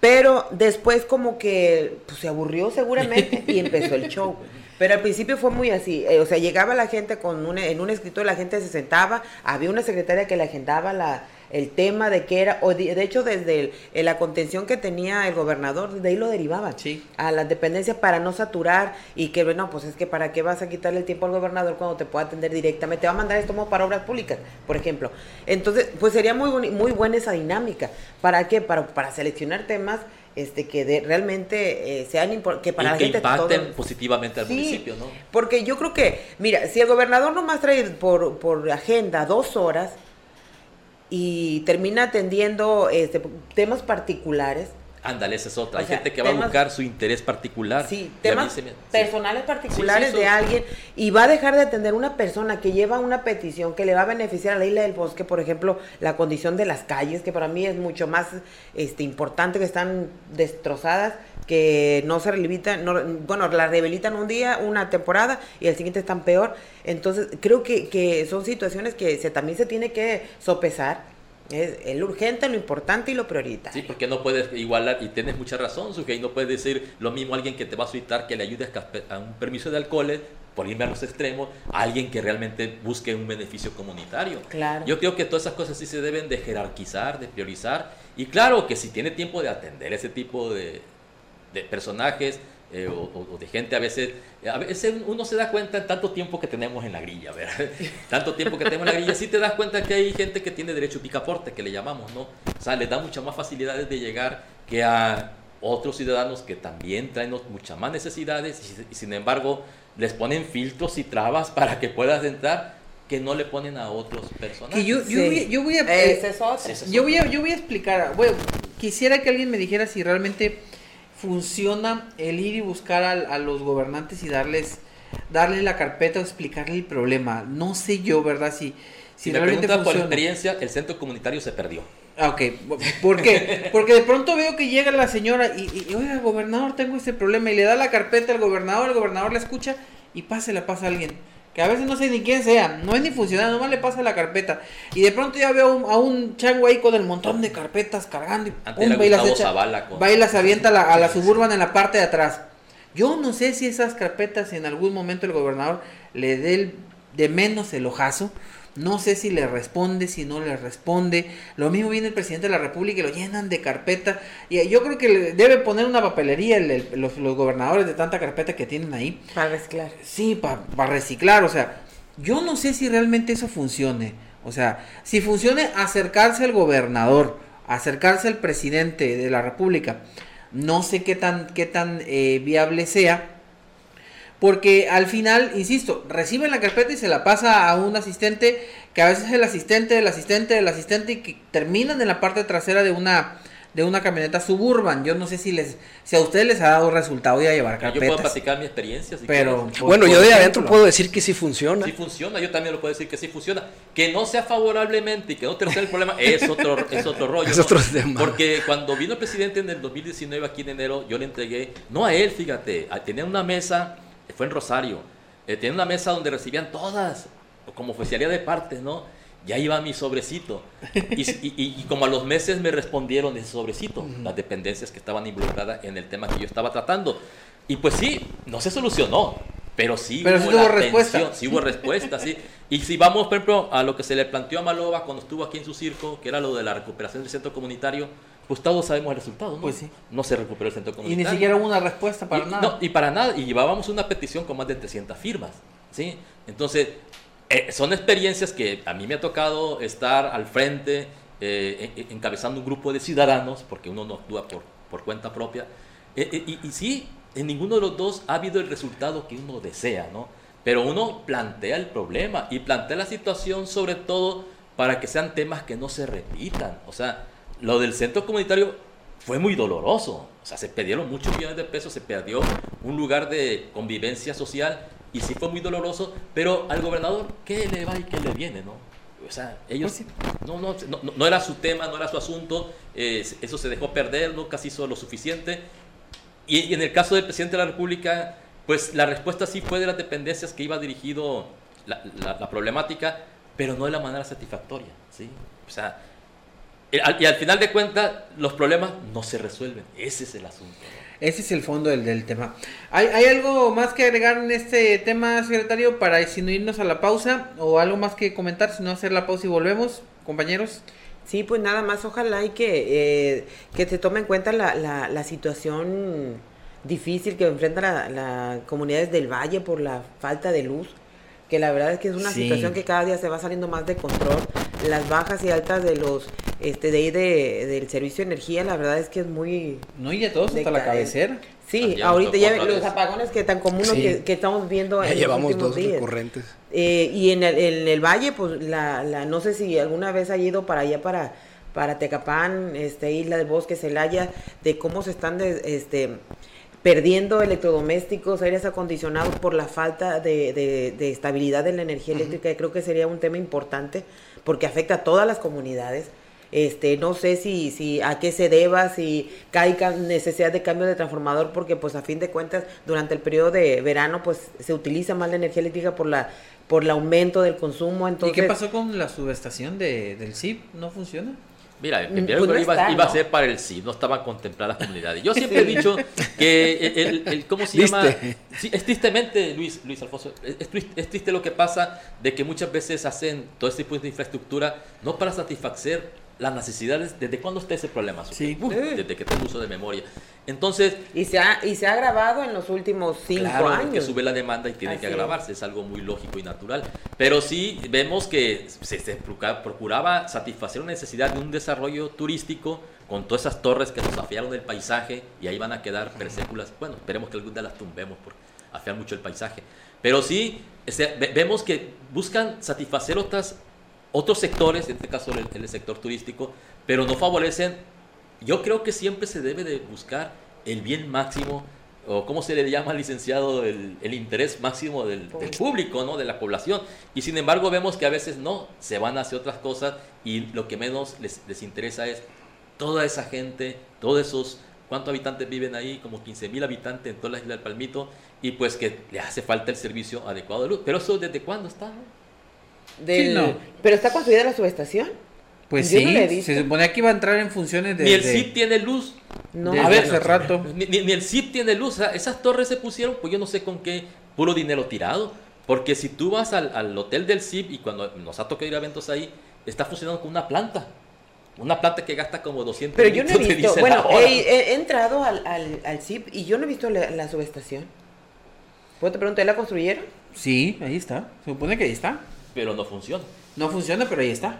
Pero después como que pues, se aburrió seguramente y empezó el show. Pero al principio fue muy así, eh, o sea, llegaba la gente con un, en un escritorio, la gente se sentaba, había una secretaria que le agendaba la, el tema de qué era, o de, de hecho desde el- la contención que tenía el gobernador, de ahí lo derivaban Sí. a las dependencias para no saturar y que, bueno, pues es que para qué vas a quitarle el tiempo al gobernador cuando te pueda atender directamente, te va a mandar esto para obras públicas, por ejemplo. Entonces, pues sería muy, muy buena esa dinámica. ¿Para qué? Para, para seleccionar temas este que de, realmente eh, sean que para y la que gente impacten todo- positivamente al Sí, municipio, ¿no? Porque yo creo que, mira, si el gobernador nomás trae por, por agenda dos horas y termina atendiendo este, temas particulares, Ándale, esa es otra. O Hay sea, gente que va a buscar su interés particular. Sí, temas sí. personales particulares Sí, sí, de alguien y va a dejar de atender una persona que lleva una petición que le va a beneficiar a la isla del bosque, por ejemplo, la condición de las calles, que para mí es mucho más este importante que están destrozadas, que no se rehabilitan, no, bueno, la rehabilitan un día, una temporada y el siguiente están peor. Entonces, creo que, que son situaciones que se, también se tiene que sopesar. Es el urgente, lo importante y lo prioritario. Sí, porque no puedes igualar, y tienes mucha razón, Sujei, no puedes decir lo mismo a alguien que te va a solicitar que le ayude a, un permiso de alcohol, por irme a los extremos, a alguien que realmente busque un beneficio comunitario. Claro. Yo creo que todas esas cosas sí se deben de jerarquizar, de priorizar, y claro que si tiene tiempo de atender ese tipo de, de personajes eh, o, o- o de gente a veces, a veces uno se da cuenta en tanto tiempo que tenemos en la grilla, ¿verdad? Tanto tiempo que tenemos en la grilla, sí te das cuenta que hay gente que tiene derecho a picaporte, que le llamamos, ¿no? O sea, les da muchas más facilidades de llegar que a otros ciudadanos que también traen muchas más necesidades y, y sin embargo les ponen filtros y trabas para que puedas entrar que no le ponen a otros personajes. Yo, yo voy a explicar, bueno, quisiera que alguien me dijera si realmente funciona el ir y buscar a, los gobernantes y darles darle la carpeta o explicarle el problema. No sé yo, ¿verdad? Si, si, Si me preguntas por experiencia, el centro comunitario se perdió. Ah, ok, ¿por qué? Porque de pronto veo que llega la señora y, y, oiga, gobernador, tengo este problema y le da la carpeta al gobernador, el gobernador la escucha y pase, la pasa a alguien. Que a veces no sé ni quién sea, no es ni funcionario, nomás le pasa la carpeta. Y de pronto ya veo a un, a un chango ahí con el montón de carpetas cargando y, pum, va y las Gustavo echa, Zavala con- va y las avienta a la, a la suburban en la parte de atrás. Yo no sé si esas carpetas en algún momento el gobernador le dé el- de menos el ojazo. No sé si le responde, si no le responde. Lo mismo viene el presidente de la República y lo llenan de carpeta. Y yo creo que le debe poner una papelería el- el- los, los gobernadores de tanta carpeta que tienen ahí. Para reciclar. Sí, para reciclar, o sea, yo no sé si realmente eso funcione. O sea, si funcione acercarse al gobernador, acercarse al presidente de la República, no sé qué tan, qué tan eh, viable sea. Porque al final, insisto, reciben la carpeta y se la pasa a un asistente, que a veces es el asistente del asistente del asistente y que terminan en la parte trasera de una de una camioneta suburban. Yo no sé si les si a ustedes les ha dado resultado ya llevar Yo puedo carpetas. platicar mi experiencia. si Pero por- Bueno, por yo de ejemplo. adentro puedo decir que sí funciona. Sí funciona, yo también lo puedo decir que sí funciona. Que no sea favorablemente y que no te resuelva el problema es otro, es otro rollo. Es ¿no? otro tema. Porque cuando vino el presidente en el 2019 aquí en enero, yo le entregué, no a él, fíjate, a- tenía una mesa, fue en Rosario, eh, tenía una mesa donde recibían todas, como oficialía de partes, ¿no? Ya iba mi sobrecito. Y, y- y- y como a los meses me respondieron ese sobrecito, las dependencias que estaban involucradas en el tema que yo estaba tratando. Y pues sí, no se solucionó, pero sí Pero sí hubo respuesta. sí hubo respuesta, sí. Y si vamos, por ejemplo, a lo que se le planteó a Maloba cuando estuvo aquí en su circo, que era lo de la recuperación del centro comunitario, pues todos sabemos el resultado, ¿no? Pues sí. No se recuperó el centro Y comunitario. ni siquiera hubo una respuesta para y, nada. no, y para nada. Y llevábamos una petición con más de 300 firmas, ¿sí? Entonces, eh, son experiencias que a mí me ha tocado estar al frente eh, encabezando un grupo de ciudadanos, porque uno no actúa por, por cuenta propia. y, y sí, en ninguno de los dos ha habido el resultado que uno desea, ¿no? Pero uno plantea el problema y plantea la situación sobre todo para que sean temas que no se repitan. O sea, lo del centro comunitario fue muy doloroso. O sea, se perdieron muchos millones de pesos, se perdió un lugar de convivencia social y sí fue muy doloroso, pero al gobernador, ¿qué le va y qué le viene, no? O sea, ellos pues no, no, no, no, era su tema, no era su asunto, eh, eso se dejó perder, nunca se hizo lo suficiente. Y, y, en el caso del presidente de la República, pues la respuesta sí fue de las dependencias que iba dirigido la, la, problemática, pero no de la manera satisfactoria, ¿sí? O sea, y al final de cuentas, los problemas no se resuelven. Ese es el asunto. Ese es el fondo del, del tema. ¿Hay, ¿Hay, algo más que agregar en este tema, secretario, para si no irnos a la pausa? ¿O algo más que comentar, si no hacer la pausa y volvemos, compañeros? Sí, pues nada más, ojalá y que, eh, que se tome en cuenta la, la, la situación difícil que enfrentan las la comunidades del valle por la falta de luz, que la verdad es que es una situación que cada día se va saliendo más de control. Las bajas y altas de los este de ahí de, del servicio de energía, la verdad es que es muy no y ya todos hasta la cabecera. Sí, ahorita ya los apagones que tan comunes que, que, estamos viendo ya en llevamos dos días. recurrentes. Eh, y en el, en el valle, pues la, la, no sé si alguna vez ha ido para allá para para Tecapán, este Isla del Bosque, Celaya, de cómo se están de, este perdiendo electrodomésticos, aires acondicionados por la falta de, de, estabilidad de la energía eléctrica. creo que sería un tema importante porque afecta a todas las comunidades. Este, no sé si, si a qué se deba, si hay necesidad de cambio de transformador, porque pues a fin de cuentas durante el periodo de verano pues se utiliza más la energía eléctrica por la por el aumento del consumo. Entonces, ¿Y qué pasó con la subestación de, del CIP? ¿No funciona? Mira, el mm, primer pues iba, iba, a ser para el sí, no estaban contempladas las comunidades. Yo siempre he dicho que el, el, ¿cómo se llama? Sí, es tristemente, Luis, Luis Alfonso, es, es, triste lo que pasa de que muchas veces hacen todo este tipo de infraestructura no para satisfacer las necesidades, ¿desde cuándo está ese problema? Sí. desde que tengo uso de memoria. Entonces... Y se ha, y se ha agravado en los últimos cinco claro, años. que sube la demanda y tiene que agravarse, es. algo muy lógico y natural. Pero sí vemos que se, se, procuraba satisfacer una necesidad de un desarrollo turístico con todas esas torres que nos afiaron el paisaje y ahí van a quedar perséculas. Bueno, esperemos que algún día las tumbemos por afiar mucho el paisaje. Pero sí, este, vemos que buscan satisfacer otras otros sectores, en este caso el, el, sector turístico, pero no favorecen. Yo creo que siempre se debe de buscar el bien máximo, o cómo se le llama, licenciado, el, el interés máximo del, del, público, ¿no? de la población. Y sin embargo vemos que a veces no, se van hacia otras cosas y lo que menos les, les interesa es toda esa gente, todos esos ¿Cuántos habitantes viven ahí? Como 15 mil habitantes en toda la isla del Palmito y pues que le hace falta el servicio adecuado de luz. Pero eso desde cuándo está, ¿no? No. ¿Pero está construida la subestación? Pues sí, se suponía que iba a entrar en funciones de... Ni el CIP tiene luz. No. A ver, hace rato. Ni, ni, el CIP tiene luz. O sea, esas torres se pusieron, pues yo no sé con qué puro dinero tirado. Porque si tú vas al, al hotel del CIP y cuando nos ha tocado ir a eventos ahí, está funcionando con una planta. Una planta que gasta como 200 Pero yo no he visto, bueno, he, he, entrado al, al, al, CIP y yo no he visto la, la subestación. ¿Puedo te preguntar, ¿la construyeron? Sí, ahí está. Se supone que ahí está pero no funciona. No funciona, pero ahí está.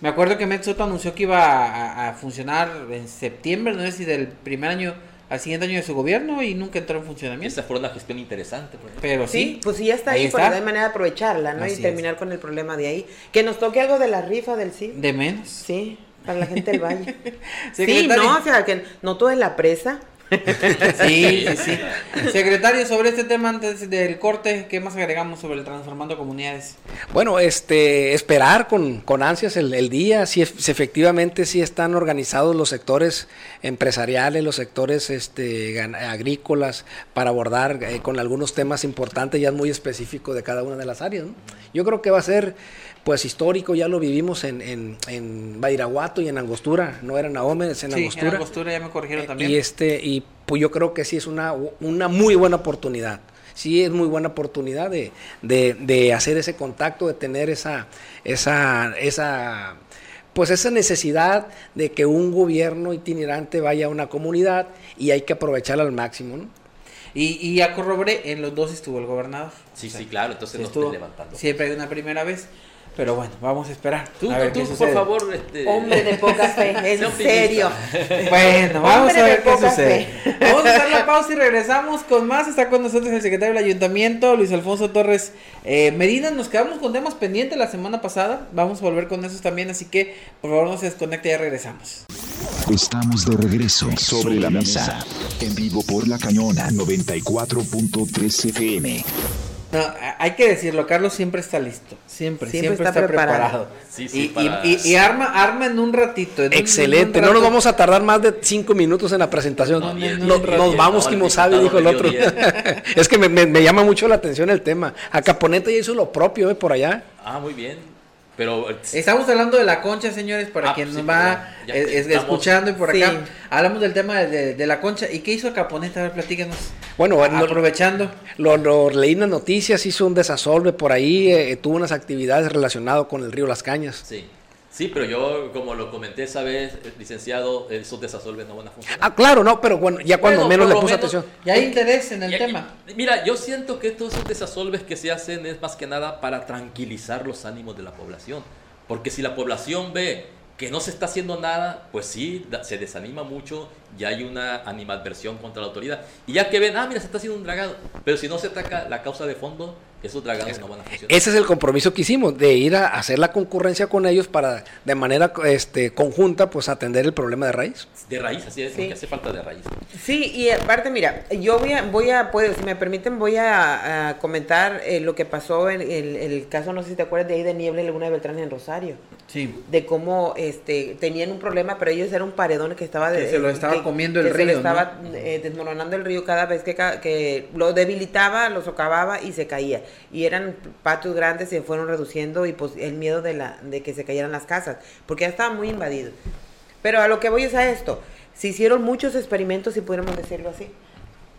Me acuerdo que Met Soto anunció que iba a, a, funcionar en septiembre, no sé si del primer año al siguiente año de su gobierno y nunca entró en funcionamiento. Esa fue una gestión interesante. Pero sí, sí, pues sí, ya está ahí, pues no hay manera de aprovecharla, ¿no? Así y terminar es. con el problema de ahí. Que nos toque algo de la rifa del sí. De menos. Sí, para la gente del valle. sí, no, o sea, que no todo es la presa. Sí, sí, sí. Secretario, sobre este tema antes del corte, ¿qué más agregamos sobre el transformando comunidades? Bueno, este, esperar con, con ansias el, el día, si, si, efectivamente sí están organizados los sectores empresariales, los sectores este, agrícolas, para abordar eh, con algunos temas importantes, ya muy específicos de cada una de las áreas. ¿no? Yo creo que va a ser pues histórico, ya lo vivimos en, en, en Badiraguato y en Angostura, no era Naome, es en sí, Angostura. en Angostura ya me corrigieron también. Y, este, y pues yo creo que sí es una, una muy buena oportunidad. Sí es muy buena oportunidad de, de, de hacer ese contacto, de tener esa, esa, esa, pues esa necesidad de que un gobierno itinerante vaya a una comunidad y hay que aprovecharla al máximo, ¿no? Y, y ya corroboré, en los dos estuvo el gobernador. Sí, o sea, sí, claro, entonces no estuvo, estoy levantando. Siempre hay una primera vez. Pero bueno, vamos a esperar. Tú, a ver tú, qué por sucede. favor, este, Hombre de poca fe, en serio. Bueno, vamos Hombre a ver qué sucede. fe. Vamos a hacer la pausa y regresamos con más. Está con nosotros el secretario del ayuntamiento, Luis Alfonso Torres eh, Medina. Nos quedamos con temas pendientes la semana pasada. Vamos a volver con esos también, así que por favor no se desconecte, ya regresamos. Estamos de regreso sobre la mesa. En vivo por La Cañona 94.3 FM. No, hay que decirlo, Carlos siempre está listo. Siempre, siempre, Siempre está, está preparado. preparado. Sí, sí, y, para- y- y- y arma, arma en un ratito. en un- en Excelente, un no nos vamos a tardar más de cinco minutos en la presentación. No, No- bien, nos vamos, no, como sabe, dijo el otro. es que me, me- me llama mucho la atención el tema. A Caponeta ya hizo lo propio eh, por allá. Ah, muy bien. Pero Estamos hablando de la concha, señores, para Ah, quien sí, nos va perdón. Ya que es- estamos- escuchando y por acá. Sí. Hablamos del tema de, de- de la concha. ¿Y qué hizo Caponeta? A ver, platícanos. Bueno, bueno, Aprovechando. Lo, lo leí en las noticias, hizo un desasolve por ahí, eh, tuvo unas actividades relacionadas con el río Las Cañas. sí. Sí, pero yo, como lo comenté esa vez, eh, licenciado, esos desasolves no van a funcionar. Ah, claro, no, pero bueno, ya cuando Bueno, menos le puse menos- atención. Ya hay interés en el Y- y- tema. Mira, yo siento que todos esos desasolves que se hacen es más que nada para tranquilizar los ánimos de la población. Porque si la población ve que no se está haciendo nada, pues sí, se desanima mucho y hay una animadversión contra la autoridad. Y ya que ven, ah, mira, se está haciendo un dragado. Pero si no se ataca la causa de fondo, esos dragados no van a funcionar. Ese es el compromiso que hicimos, de ir a hacer la concurrencia con ellos para, de manera este, conjunta, pues atender el problema de raíz. De raíz, así es, Sí. porque hace falta de raíz. Sí, y aparte, mira, yo voy a, voy a pues, si me permiten, voy a, a comentar eh, lo que pasó en el, el caso, no sé si te acuerdas, de ahí de Niebla y Laguna de Beltrán en Rosario. Sí. De cómo este, tenían un problema, pero ellos era un paredón que estaba... Que se lo estaba comiendo el que se le río, estaba eh, desmoronando el río cada vez que, que lo debilitaba, lo socavaba y se caía. Y eran patios grandes, se fueron reduciendo y pues el miedo de, la, de que se cayeran las casas, porque ya estaban muy invadidos. Pero a lo que voy es a esto. Se hicieron muchos experimentos, si pudiéramos decirlo así.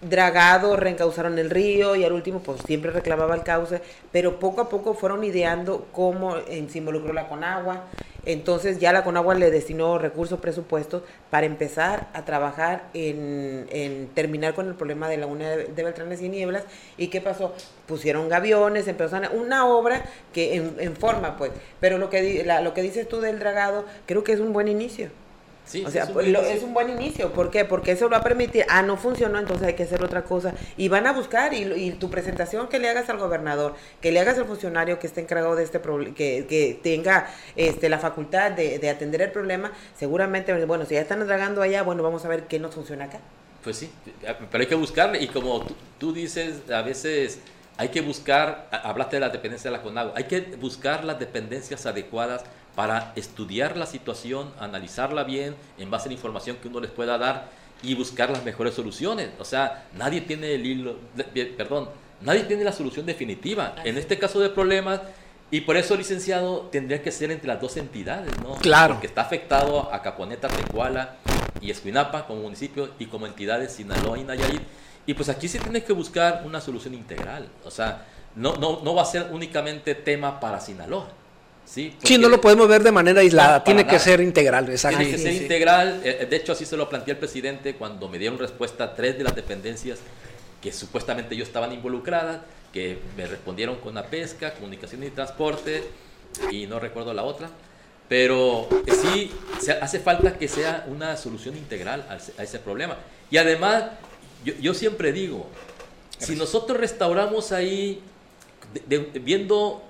Dragado, reencauzaron el río y al último pues siempre reclamaba el cauce, pero poco a poco fueron ideando cómo eh, se involucró la Conagua. Entonces ya la Conagua le destinó recursos, presupuestos para empezar a trabajar en, en terminar con el problema de la Laguna de, de y Nieblas. ¿Y qué pasó? Pusieron gaviones, empezaron una obra que en, forma pues. Pero lo que, la- lo que dices tú del dragado creo que es un buen inicio. Sí, O sea, es un pues, buen lo- inicio. es un buen inicio. ¿Por qué? Porque eso va a permitir, ah, no funcionó, entonces hay que hacer otra cosa. Y van a buscar, y, y tu presentación que le hagas al gobernador, que le hagas al funcionario que esté encargado de este problema, que, que tenga este, la facultad de, de atender el problema, seguramente, bueno, si ya están dragando allá, bueno, vamos a ver qué nos funciona acá. Pues sí, pero hay que buscarle y como tú, tú dices, a veces hay que buscar, hablaste de la dependencia de la CONAGUA, hay que buscar las dependencias adecuadas para estudiar la situación, analizarla bien en base a la información que uno les pueda dar y buscar las mejores soluciones. O sea, nadie tiene el hilo, perdón, nadie tiene la solución definitiva. En este caso de problemas, y por eso, licenciado, tendría que ser entre las dos entidades, ¿no? Claro. Porque está afectado a Caponeta, Tecuala y Escuinapa como municipio y como entidades Sinaloa y Nayarit. Y pues aquí se tiene que buscar una solución integral. O sea, no, no, no va a ser únicamente tema para Sinaloa. Sí, Sí, no lo podemos ver de manera aislada, No, tiene que ser integral, exacto. Tiene que sí, ser sí. integral. Eh, De hecho, así se lo planteé al presidente cuando me dieron respuesta a tres de las dependencias que supuestamente yo estaban involucradas, que me respondieron con la pesca, comunicación y transporte, y no recuerdo la otra. Pero eh, sí, hace falta que sea una solución integral a ese, a ese problema. Y además, yo, yo siempre digo, si nosotros restauramos ahí, de- de- viendo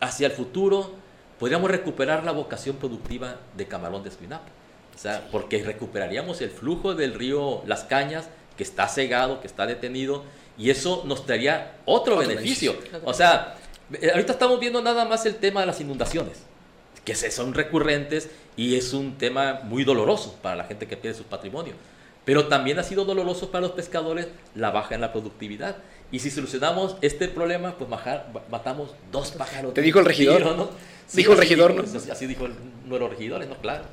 hacia el futuro, podríamos recuperar la vocación productiva de Camarón de Espinapa. O sea, porque recuperaríamos el flujo del río Las Cañas, que está cegado, que está detenido, y eso nos traería otro, Otro beneficio. beneficio. O sea, eh, ahorita estamos viendo nada más el tema de las inundaciones, que son recurrentes y es un tema muy doloroso para la gente que pierde su patrimonio. Pero también ha sido doloroso para los pescadores la baja en la productividad. Y si solucionamos este problema, pues ba- matamos dos pájaros. Te dijo el regidor. tiro, ¿no? Dijo el regidor, dijo- ¿no? Así, dijo el- uno de los regidores, ¿no? Claro.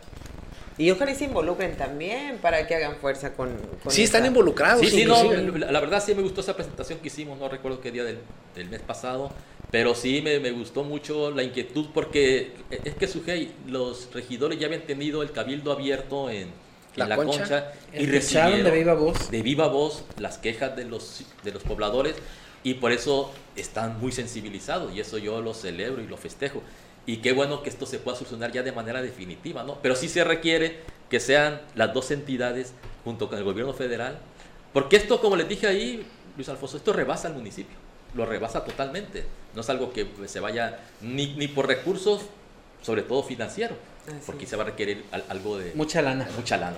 Y ojalá y se involucren también para que hagan fuerza con... con Sí, están involucrados. Sí, sí, no, la, la verdad sí me gustó esa presentación que hicimos, no recuerdo qué día del, del mes pasado, pero sí me, me gustó mucho la inquietud porque es que Sujei, los regidores ya habían tenido el cabildo abierto en, en La la, Concha. concha, y recibieron de viva voz. de viva voz las quejas de los, de los pobladores y por eso están muy sensibilizados y eso yo lo celebro y lo festejo. Y qué bueno que esto se pueda solucionar ya de manera definitiva, ¿no? Pero sí se requiere que sean las dos entidades junto con el gobierno federal, porque esto, como les dije ahí, Luis Alfonso, esto rebasa al municipio, lo rebasa totalmente, no es algo que se vaya ni, ni por recursos, sobre todo financieros, porque se va a requerir algo de... Mucha lana. Mucha lana.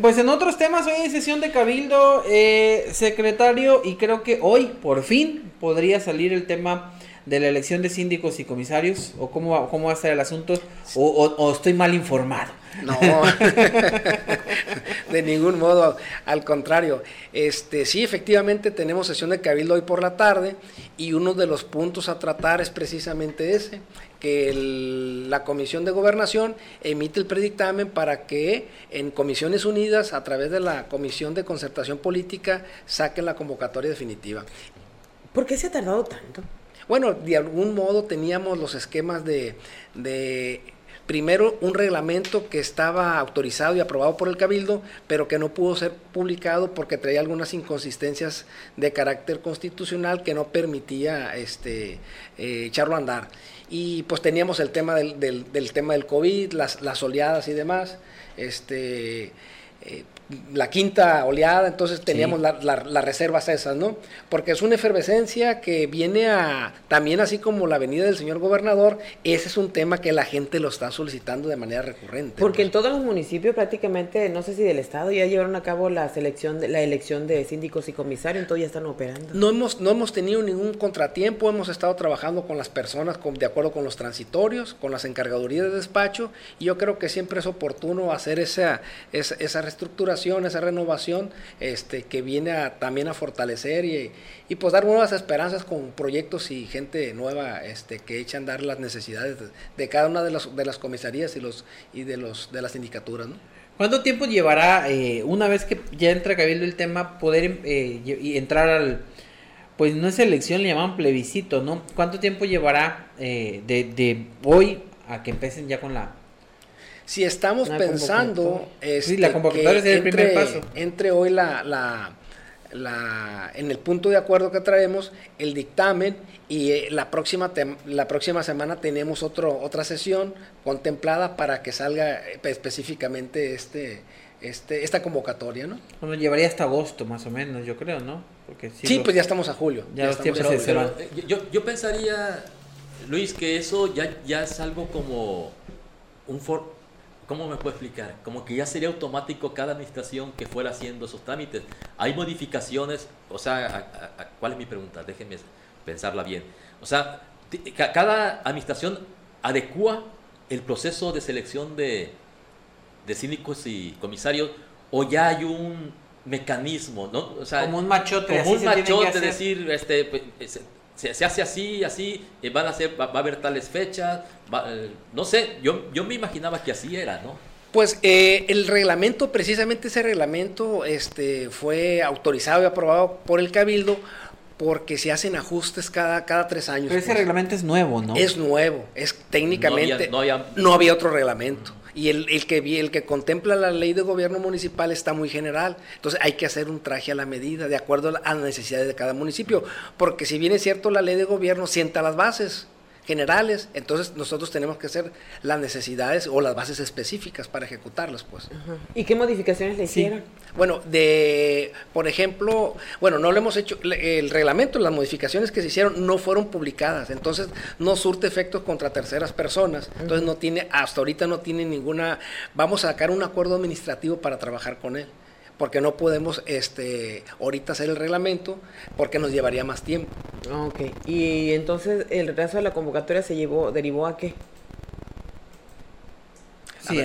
pues en otros temas, hoy hay sesión de Cabildo, eh, secretario, y creo que hoy, por fin, podría salir el tema de la elección de síndicos y comisarios? ¿O cómo va, cómo va a ser el asunto? ¿O, estoy mal informado? No, de ningún modo, al contrario. Este, sí, efectivamente tenemos sesión de cabildo hoy por la tarde y uno de los puntos a tratar es precisamente ese, que la Comisión de Gobernación emite el predictamen para que en Comisiones Unidas, a través de la Comisión de Concertación Política, saquen la convocatoria definitiva. ¿Por qué se ha tardado tanto? Bueno, de algún modo teníamos los esquemas de, primero un reglamento que estaba autorizado y aprobado por el Cabildo, pero que no pudo ser publicado porque traía algunas inconsistencias de carácter constitucional que no permitía este, eh, echarlo a andar. Y pues teníamos el tema del, del, tema del COVID, las, las oleadas y demás. Este, eh, la quinta oleada, entonces teníamos las reservas esas, ¿no? Porque es una efervescencia que viene a, también así como la venida del señor gobernador, ese es un tema que la gente lo está solicitando de manera recurrente. Porque en todos los municipios prácticamente, no sé si del estado, ya llevaron a cabo la selección, la elección de síndicos y comisarios, entonces ya están operando. No hemos, no hemos tenido ningún contratiempo, hemos estado trabajando con las personas con, de acuerdo con los transitorios, con las encargadurías de despacho, y yo creo que siempre es oportuno hacer esa, esa, esa reestructuración esa renovación este, que viene a, también a fortalecer y, y, pues dar nuevas esperanzas con proyectos y gente nueva este, que echan a dar las necesidades de, cada una de las, de las comisarías y, los, y de, los, de las sindicaturas. ¿Cuánto tiempo llevará, eh, una vez que ya entra Cabildo el tema, poder eh, entrar al, pues no es elección, le llaman plebiscito, ¿no? ¿Cuánto tiempo llevará eh, de, de hoy a que empiecen ya con la si estamos pensando este, la convocatoria es el primer paso. entre hoy la, la, la, en el punto de acuerdo que traemos el dictamen y eh, la próxima la próxima semana tenemos otro otra sesión contemplada para que salga eh, específicamente este este, esta convocatoria, ¿no? Bueno, llevaría hasta agosto más o menos, yo creo, ¿no? Porque sí, pues ya estamos a julio. Ya, los tiempos se, eh, yo, yo pensaría, Luis, que eso ya, ya es algo como un for ¿Cómo me puedo explicar? Como que ya sería automático cada administración que fuera haciendo esos trámites. Hay modificaciones, o sea, ¿cuál es mi pregunta? Déjenme pensarla bien. O sea, cada administración adecua el proceso de selección de, de síndicos y comisarios o ya hay un mecanismo, ¿no? O sea, como un machote. Como un machote, decir, este, pues, se, hace así, así, eh, van a ser, va, a haber tales fechas, eh, no sé, yo, yo me imaginaba que así era, ¿no? Pues eh, el reglamento, precisamente ese reglamento, este, fue autorizado y aprobado por el Cabildo porque se hacen ajustes cada, cada tres años. Pero ese pues. reglamento es nuevo, ¿no? Es nuevo, es técnicamente, no había otro reglamento. Y el, el, que, el que contempla la ley de gobierno municipal está muy general. Entonces hay que hacer un traje a la medida, de acuerdo a las necesidades de cada municipio. Porque si bien es cierto, la ley de gobierno sienta las bases generales, entonces nosotros tenemos que hacer las necesidades o las bases específicas para ejecutarlas, pues. ¿Y qué modificaciones le hicieron? Bueno, de, por ejemplo, bueno, no lo hemos hecho, el reglamento, las modificaciones que se hicieron no fueron publicadas, entonces no surte efectos contra terceras personas, entonces no tiene, hasta ahorita no tiene ninguna, vamos a sacar un acuerdo administrativo para trabajar con él porque no podemos este, ahorita hacer el reglamento porque nos llevaría más tiempo. Ok, y entonces el retraso de la convocatoria se llevó, derivó a qué? Sí,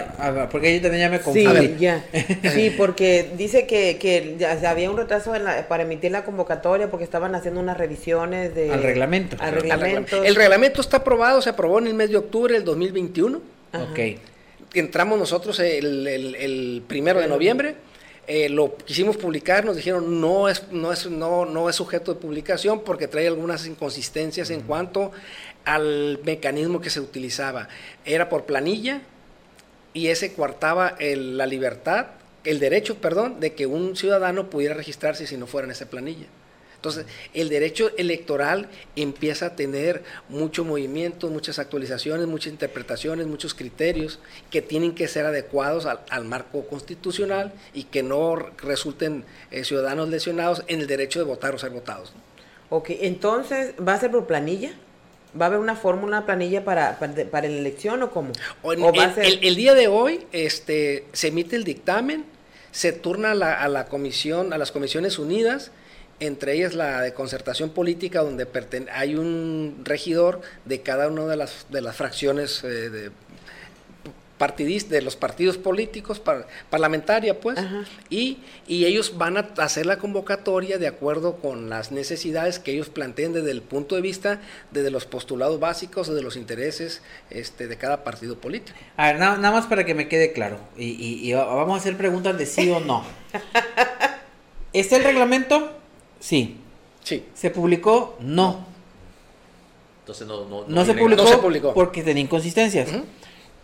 porque yo también ya me confundí. Sí, ya. sí, porque dice que, que había un retraso para emitir la convocatoria porque estaban haciendo unas revisiones de... Al reglamento. Al reglamento. El reglamento está aprobado, se aprobó en el mes de octubre del 2021. Ok. Entramos nosotros el, el, el primero de noviembre eh, lo quisimos publicar, nos dijeron no es, no, es, no, no es sujeto de publicación porque trae algunas inconsistencias en cuanto al mecanismo que se utilizaba. Era por planilla y ese coartaba la libertad, el derecho, perdón, de que un ciudadano pudiera registrarse si no fuera en esa planilla. Entonces, el derecho electoral empieza a tener mucho movimiento, muchas actualizaciones, muchas interpretaciones, muchos criterios que tienen que ser adecuados al, marco constitucional y que no resulten eh, ciudadanos lesionados en el derecho de votar o ser votados. Ok, entonces, ¿va a ser por planilla? ¿Va a haber una fórmula, una planilla para, para, la elección o cómo? el, día de hoy este, se emite el dictamen, se turna a la comisión, a las comisiones unidas, entre ellas la de concertación política, donde hay un regidor de cada una de las, de las fracciones eh, de partidistas, de los partidos políticos, parlamentaria, pues, y, y, ellos van a hacer la convocatoria de acuerdo con las necesidades que ellos planteen desde el punto de vista, desde los postulados básicos o de los intereses este, de cada partido político. A ver, nada, más para que me quede claro, y, y vamos a hacer preguntas de sí o no. ¿Está el reglamento? Sí. Sí. ¿Se publicó? No. Entonces no, no, no, se, publicó porque tenía inconsistencias.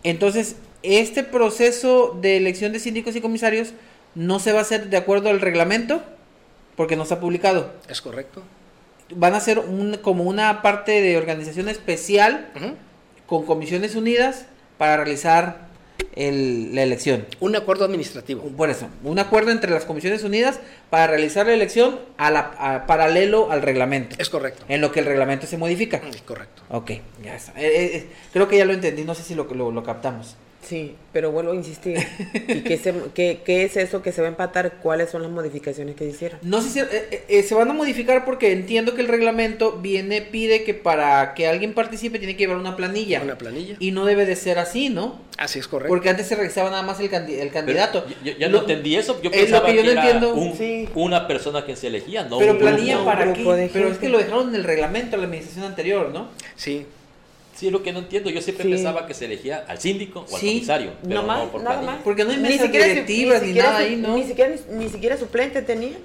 Entonces, este proceso de elección de síndicos y comisarios no se va a hacer de acuerdo al reglamento porque no está publicado. Es correcto. Van a ser un, como una parte de organización especial con comisiones unidas para realizar la elección. Un acuerdo administrativo. Por eso, un acuerdo entre las Comisiones Unidas para realizar la elección a la, paralelo al reglamento. Es correcto. En lo que el reglamento se modifica. Es correcto. Ok, ya está. Eh, eh, eh, creo que ya lo entendí, no sé si lo, lo captamos. Sí, pero vuelvo a insistir. ¿Y qué, qué, es eso que se va a empatar? ¿Cuáles son las modificaciones que hicieron? No sé si eh, eh, eh, se van a modificar porque entiendo que el reglamento viene, pide que para que alguien participe tiene que llevar una planilla. Una planilla. Y no debe de ser así, ¿no? Así es correcto. Porque antes se revisaba nada más el, el candidato. yo, ya no entendí eso. Yo pensaba que, yo era entiendo, una persona que se elegía, ¿no? Pero planilla para qué? Pero es que lo dejaron en el reglamento la administración anterior, ¿no? Sí. Sí, es lo que no entiendo. Yo siempre pensaba que se elegía al síndico o al comisario. Pero no, más, nada más. Porque no hay mesas ni siquiera directivas ni, nada ahí, ¿no? Ni siquiera, ni, siquiera suplente tenía.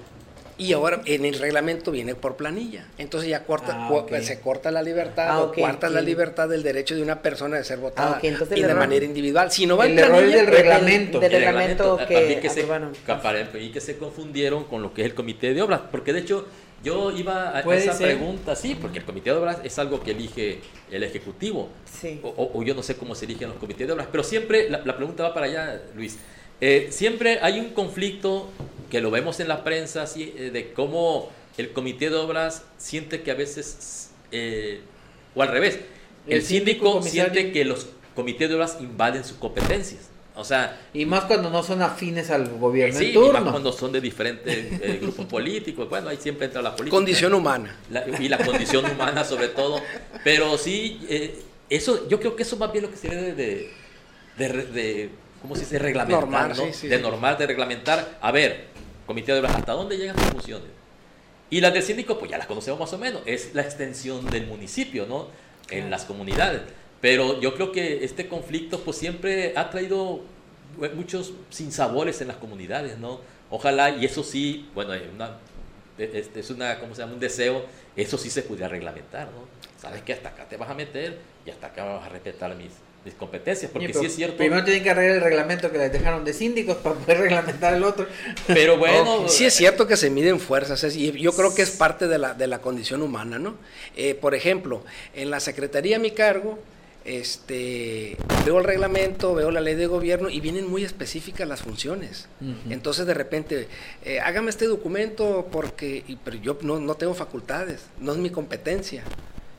Y ahora en el reglamento viene por planilla. Entonces ya corta, ah, se corta la libertad ah, o corta la libertad del derecho de una persona de ser votada ah, y de manera individual. Si no va el error del reglamento. Del, reglamento, que, que, se, y que se confundieron con lo que es el comité de obras. Porque de hecho yo iba a esa pregunta, sí, porque el comité de obras es algo que elige el ejecutivo. Sí. O, yo no sé cómo se eligen los comités de obras, pero siempre la, pregunta va para allá, Luis. Eh, siempre hay un conflicto que lo vemos en la prensa, eh, de cómo el comité de obras siente que a veces, eh, o al revés, el, síndico siente que los comités de obras invaden sus competencias. O sea, y más cuando no son afines al gobierno sí, Y más cuando son de diferentes eh, grupos políticos. Bueno, ahí siempre entra la política. Condición humana. y la condición humana sobre todo. Pero sí, eh, eso, yo creo que eso más bien lo que se debe de, de, de ¿cómo se dice? Reglamentar, De normal, de reglamentar. A ver, comité de obras, ¿hasta dónde llegan sus funciones? Y las del síndico, pues ya las conocemos más o menos. Es la extensión del municipio, ¿no? En las comunidades. Pero yo creo que este conflicto pues siempre ha traído muchos sinsabores en las comunidades, ¿no? Ojalá, y eso sí, bueno, una, este, es una, ¿cómo se llama? Un deseo, eso sí se pudiera reglamentar, ¿no? Sabes que hasta acá te vas a meter y hasta acá vas a respetar mis, mis competencias, porque sí es cierto. Primero tienen que arreglar el reglamento que les dejaron de síndicos para poder reglamentar el otro. Pero bueno. sí es cierto que se miden fuerzas, y yo creo que es parte de la, de la condición humana, ¿no? Eh, por ejemplo, en la Secretaría a mi cargo, este, veo el reglamento, veo la ley de gobierno y vienen muy específicas las funciones. Entonces de repente, eh, hágame este documento porque, pero yo no, tengo facultades, no es mi competencia.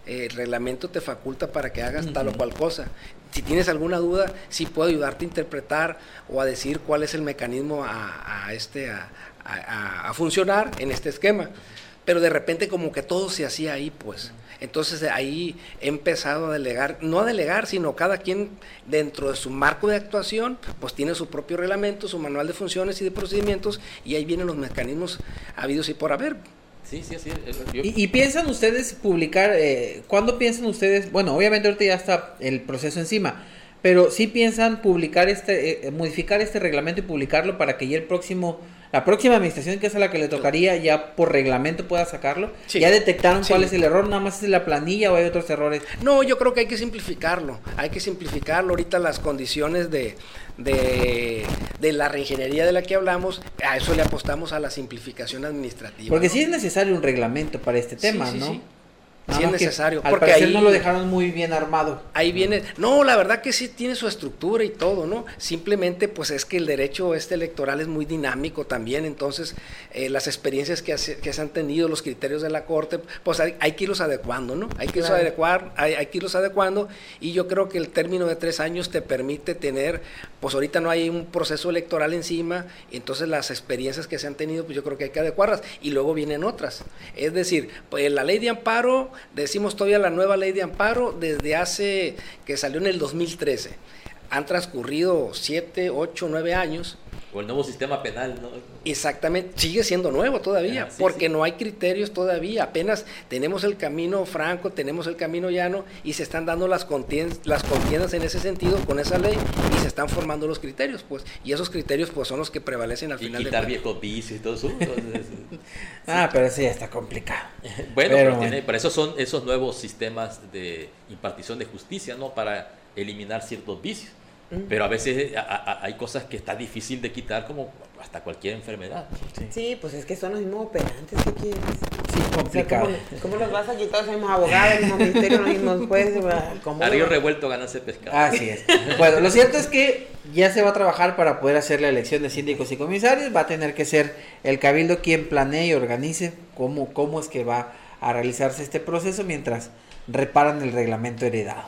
el reglamento te faculta para que hagas tal o cual cosa. Si tienes alguna duda, sí puedo ayudarte a interpretar o a decir cuál es el mecanismo a, este, a funcionar en este esquema. Pero de repente como que todo se hacía ahí, pues. Entonces ahí he empezado a delegar, no a delegar, sino cada quien dentro de su marco de actuación, pues tiene su propio reglamento, su manual de funciones y de procedimientos, y ahí vienen los mecanismos habidos y por haber. Sí, sí, sí. ¿Y, piensan ustedes publicar, eh, cuándo piensan ustedes, bueno, obviamente ahorita ya está el proceso encima, pero sí piensan publicar este, eh, modificar este reglamento y publicarlo para que ya el próximo la próxima administración, que es a la que le tocaría, ya por reglamento pueda sacarlo. ¿Ya detectaron cuál es el error? ¿Nada más es la planilla o hay otros errores? No, yo creo que hay que simplificarlo. Hay que simplificarlo. Ahorita las condiciones de, de, de la reingeniería de la que hablamos, a eso le apostamos a la simplificación administrativa. Porque ¿no? sí es necesario un reglamento para este tema, sí, ¿no? Sí es necesario, Al porque ahí- no lo dejaron muy bien armado. Ahí viene, no, la verdad que sí tiene su estructura y todo, ¿no? Simplemente pues es que el derecho este electoral es muy dinámico también, entonces eh, las experiencias que, hace- que se han tenido, los criterios de la Corte, pues hay, hay que irlos adecuando, ¿no? Hay que irlos Claro. adecuar, hay, hay que irlos adecuando y yo creo que el término de tres años te permite tener, pues ahorita no hay un proceso electoral encima, entonces las experiencias que se han tenido, pues yo creo que hay que adecuarlas y luego vienen otras. Es decir, pues la ley de amparo, decimos todavía la nueva ley de amparo desde hace que salió en el 2013. Han transcurrido siete, ocho, nueve años O el nuevo sistema penal, ¿no? Exactamente, sigue siendo nuevo todavía, Ah, sí, porque sí. no hay criterios todavía, apenas tenemos el camino franco, tenemos el camino llano y se están dando las contiendas, las contiendas en ese sentido con esa ley y se están formando los criterios, pues, y esos criterios pues son los que prevalecen al Y final quitar viejos vicios y todo eso. Entonces, Ah, pero sí, está complicado. bueno, Pero pero, bueno. tiene- para eso son esos nuevos sistemas de impartición de justicia, ¿no? Para eliminar ciertos vicios. Pero a veces a- a- hay cosas que está difícil de quitar, como hasta cualquier enfermedad. Sí, pues es que son los mismos operantes, ¿qué quieres? Sí, O sea, complicado. ¿cómo, cómo los vas a quitar? Mismos abogados, mismos ministerios, los mismos jueces. ¿verdad? ¿Cómo A río revuelto ganarse pescado. Así es. Bueno, lo cierto es que ya se va a trabajar para poder hacer la elección de síndicos y comisarios. Va a tener que ser el cabildo quien planee y organice cómo, cómo es que va a realizarse este proceso mientras reparan el reglamento heredado.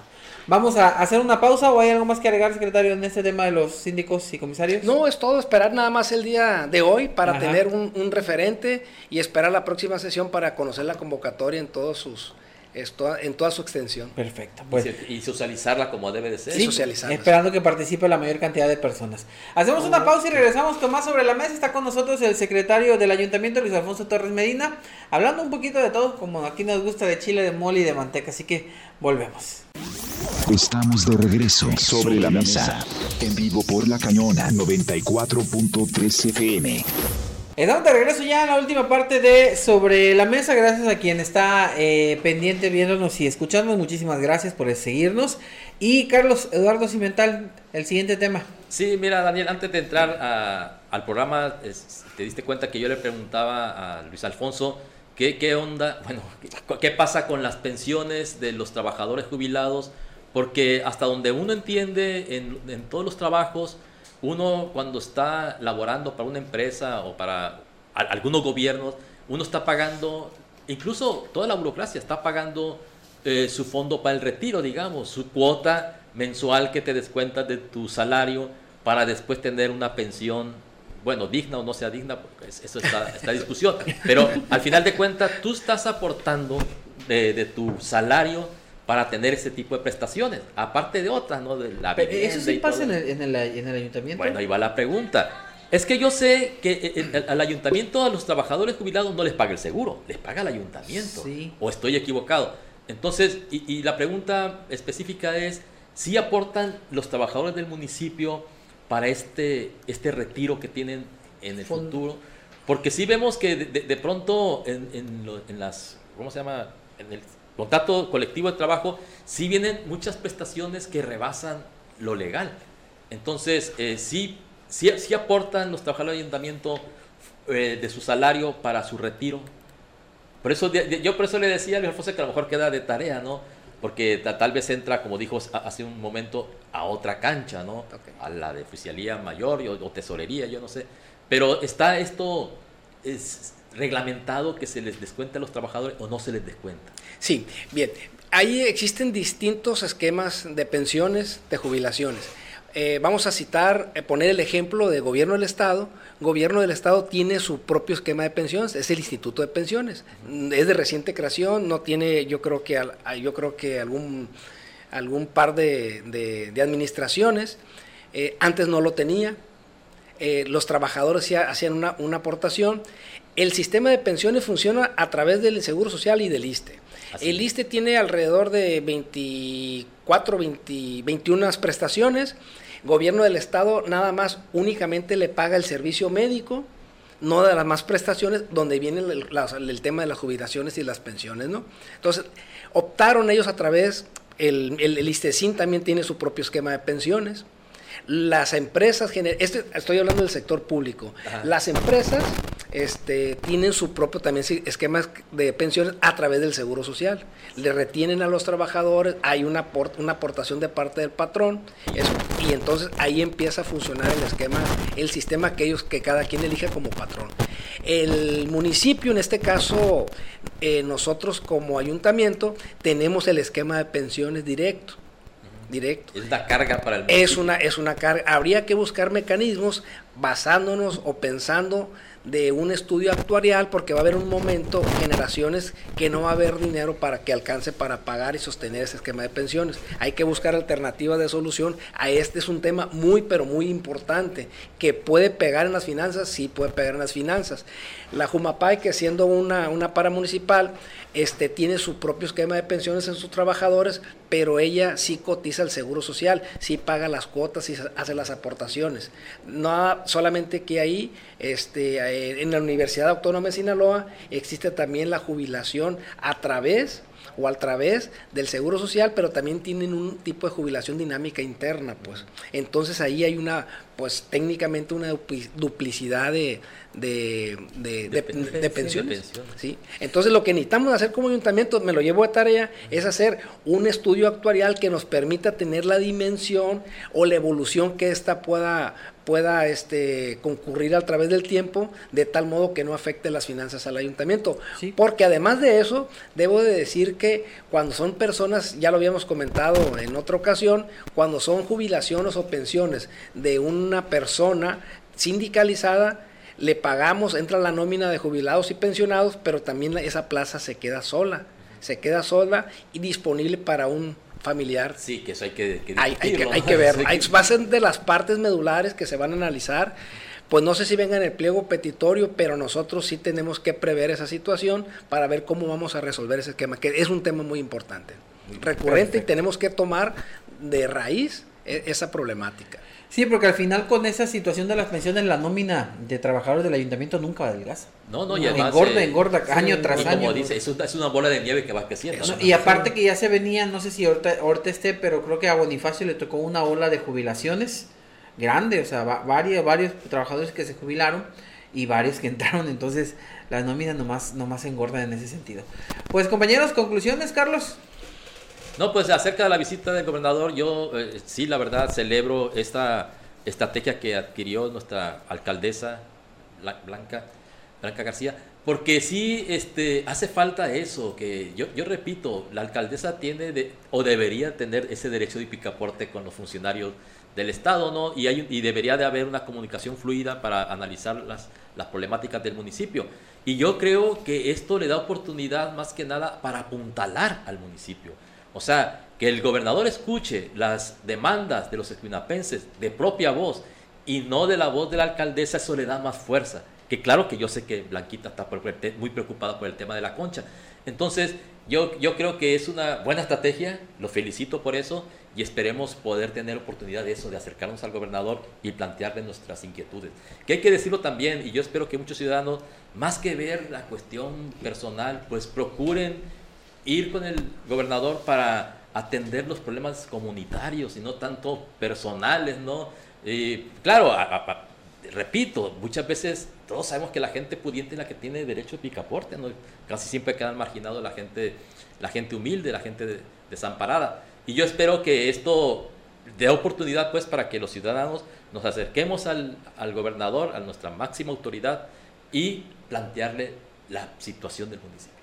Vamos a hacer una pausa o hay algo más que agregar, secretario, en este tema de los síndicos y comisarios. No, es todo esperar nada más el día de hoy para Ajá. tener un, un referente y esperar la próxima sesión para conocer la convocatoria en todos sus en toda su extensión. Perfecto. Y Pues, y socializarla como debe de ser. Sí. Esperando que participe la mayor cantidad de personas. Hacemos una pausa y regresamos con más sobre la mesa. Está con nosotros el secretario del ayuntamiento, Luis Alfonso Torres Medina, hablando un poquito de todo, como aquí nos gusta de chile, de mole y de manteca. Así que volvemos. Estamos de regreso sobre la mesa, en vivo por La Cañona 94.3 FM. Estamos de regreso ya en la última parte de Sobre la Mesa. Gracias a quien está eh, pendiente viéndonos y escuchándonos. Muchísimas gracias por seguirnos. Y Carlos Eduardo Cimental, el siguiente tema. Sí, mira, Daniel, antes de entrar a- al programa, es- te diste cuenta que yo le preguntaba a Luis Alfonso qué, qué onda, bueno, qué, qué pasa con las pensiones de los trabajadores jubilados, porque hasta donde uno entiende en, en todos los trabajos, uno cuando está laborando para una empresa o para a- algunos gobiernos, uno está pagando, incluso toda la burocracia está pagando eh, su fondo para el retiro, digamos, su cuota mensual que te descuentas de tu salario para después tener una pensión, bueno, digna o no sea digna, porque es- eso está, está discusión, pero al final de cuentas tú estás aportando de, de tu salario para tener ese tipo de prestaciones, aparte de otras, ¿no? De la Pero ¿Eso sí pasa en el, en, el, en el ayuntamiento? Bueno, ahí va la pregunta. Es que yo sé que eh, el- al ayuntamiento a los trabajadores jubilados no les paga el seguro, les paga el ayuntamiento. Sí. O estoy equivocado. Entonces, y, y la pregunta específica es, ¿si aportan los trabajadores del municipio para este, este retiro que tienen en el futuro? Porque sí vemos que de, de- de pronto en, en lo- en las, ¿cómo se llama? En el contrato colectivo de trabajo, sí vienen muchas prestaciones que rebasan lo legal. Entonces, eh, sí, sí, sí aportan los trabajadores del ayuntamiento eh, de su salario para su retiro. Por eso, de- de- yo por eso le decía a Luis Alfonso que a lo mejor queda de tarea, ¿no? Porque ta- tal vez entra, como dijo hace un momento, a otra cancha, ¿no? A la de oficialía mayor o, tesorería, yo no sé. Pero está esto es reglamentado que se les descuente a los trabajadores o no se les descuenta. Sí, bien. Ahí existen distintos esquemas de pensiones, de jubilaciones. Eh, vamos a citar, eh, poner el ejemplo de gobierno del Estado. Gobierno del Estado tiene su propio esquema de pensiones, es el Instituto de Pensiones. Mm, Es de reciente creación, no tiene, yo creo que, yo creo que algún, algún par de, administraciones. Eh, antes no lo tenía, los trabajadores hacían una aportación. El sistema de pensiones funciona a través del Seguro Social y del ISTE. Así el. ISTE tiene alrededor de 24, 20 21 prestaciones. Gobierno del Estado nada más únicamente le paga el servicio médico, no de las más prestaciones, donde viene el, la- el tema de las jubilaciones y las pensiones, ¿no? Entonces, optaron ellos a través, el, el, el ISTESIN también tiene su propio esquema de pensiones. Las empresas, este, estoy hablando del sector público, las empresas este, tienen su propio también esquema de pensiones a través del Seguro Social. Le retienen a los trabajadores, hay una, una aportación de parte del patrón, y entonces ahí empieza a funcionar el esquema, el sistema que ellos, que cada quien elija como patrón. El municipio, en este caso, eh, nosotros como ayuntamiento, tenemos el esquema de pensiones directo directo. Es una carga para el Es una, es una carga. Habría que buscar mecanismos basándonos o pensando de un estudio actuarial porque va a haber un momento, generaciones, que no va a haber dinero para que alcance para pagar y sostener ese esquema de pensiones. Hay que buscar alternativas de solución. A este es un tema muy, pero muy importante, que puede pegar en las finanzas, sí puede pegar en las finanzas. La Jumapay, que siendo una, una paramunicipal, este, tiene su propio esquema de pensiones en sus trabajadores, pero ella sí cotiza el seguro social, sí paga las cuotas y hace las aportaciones. No solamente que ahí, este, eh, en la Universidad Autónoma de Sinaloa, existe también la jubilación a través o a través del seguro social, pero también tienen un tipo de jubilación dinámica interna, pues. Entonces ahí hay una, pues técnicamente una duplicidad de, de, de, pensiones. ¿sí? Entonces lo que necesitamos hacer como ayuntamiento, me lo llevo a tarea, es hacer un estudio actuarial que nos permita tener la dimensión o la evolución que ésta pueda, pueda este, concurrir a través del tiempo, de tal modo que no afecte las finanzas al ayuntamiento. Porque además de eso, debo de decir que cuando son personas, ya lo habíamos comentado en otra ocasión, cuando son jubilaciones o pensiones de una persona sindicalizada, le pagamos, entra la nómina de jubilados y pensionados, pero también esa plaza se queda sola, se queda sola y disponible para un familiar. Sí, que eso hay que, hay, que, hay que ver. va a ser de las partes medulares que se van a analizar. Pues no sé si venga en el pliego petitorio, pero nosotros sí tenemos que prever esa situación para ver cómo vamos a resolver ese esquema, que es un tema muy importante, recurrente y tenemos que tomar de raíz e, esa problemática. Sí, porque al final con esa situación de las pensiones, la nómina de trabajadores del ayuntamiento nunca adelgaza. No, no, y además... Engorda, eh, engorda año tras y año. Como dice, es una, bola de nieve que va creciendo. y aparte que ya se venía, no sé si ahorita, esté, pero creo que a Bonifacio le tocó una ola de jubilaciones grande, o sea, varios, varios trabajadores que se jubilaron y varios que entraron, entonces la nómina nomás, nomás engorda en ese sentido. Pues compañeros, conclusiones, Carlos. No, pues acerca de la visita del gobernador, yo eh, sí, la verdad, celebro esta estrategia que adquirió nuestra alcaldesa Blanca, Blanca García, porque sí este, hace falta eso, que yo, repito, la alcaldesa tiene de, o debería tener ese derecho de picaporte con los funcionarios del Estado, ¿no? Y, hay, y debería de haber una comunicación fluida para analizar las, las problemáticas del municipio. Y yo creo que esto le da oportunidad más que nada para apuntalar al municipio. O sea, que el gobernador escuche las demandas de los esquinapenses de propia voz y no de la voz de la alcaldesa, eso le da más fuerza. Que claro que yo sé que Blanquita está muy preocupada por el tema de la concha. Entonces, yo, yo creo que es una buena estrategia, lo felicito por eso y esperemos poder tener oportunidad de eso, de acercarnos al gobernador y plantearle nuestras inquietudes. Que hay que decirlo también, y yo espero que muchos ciudadanos, más que ver la cuestión personal, pues procuren ir con el gobernador para atender los problemas comunitarios y no tanto personales, ¿no? Y claro, repito, muchas veces todos sabemos que la gente pudiente es la que tiene derecho de picaporte, ¿no? Casi siempre quedan marginados la gente, la gente humilde, la gente desamparada. Y yo espero que esto dé oportunidad pues para que los ciudadanos nos acerquemos al, al gobernador, a nuestra máxima autoridad y plantearle la situación del municipio.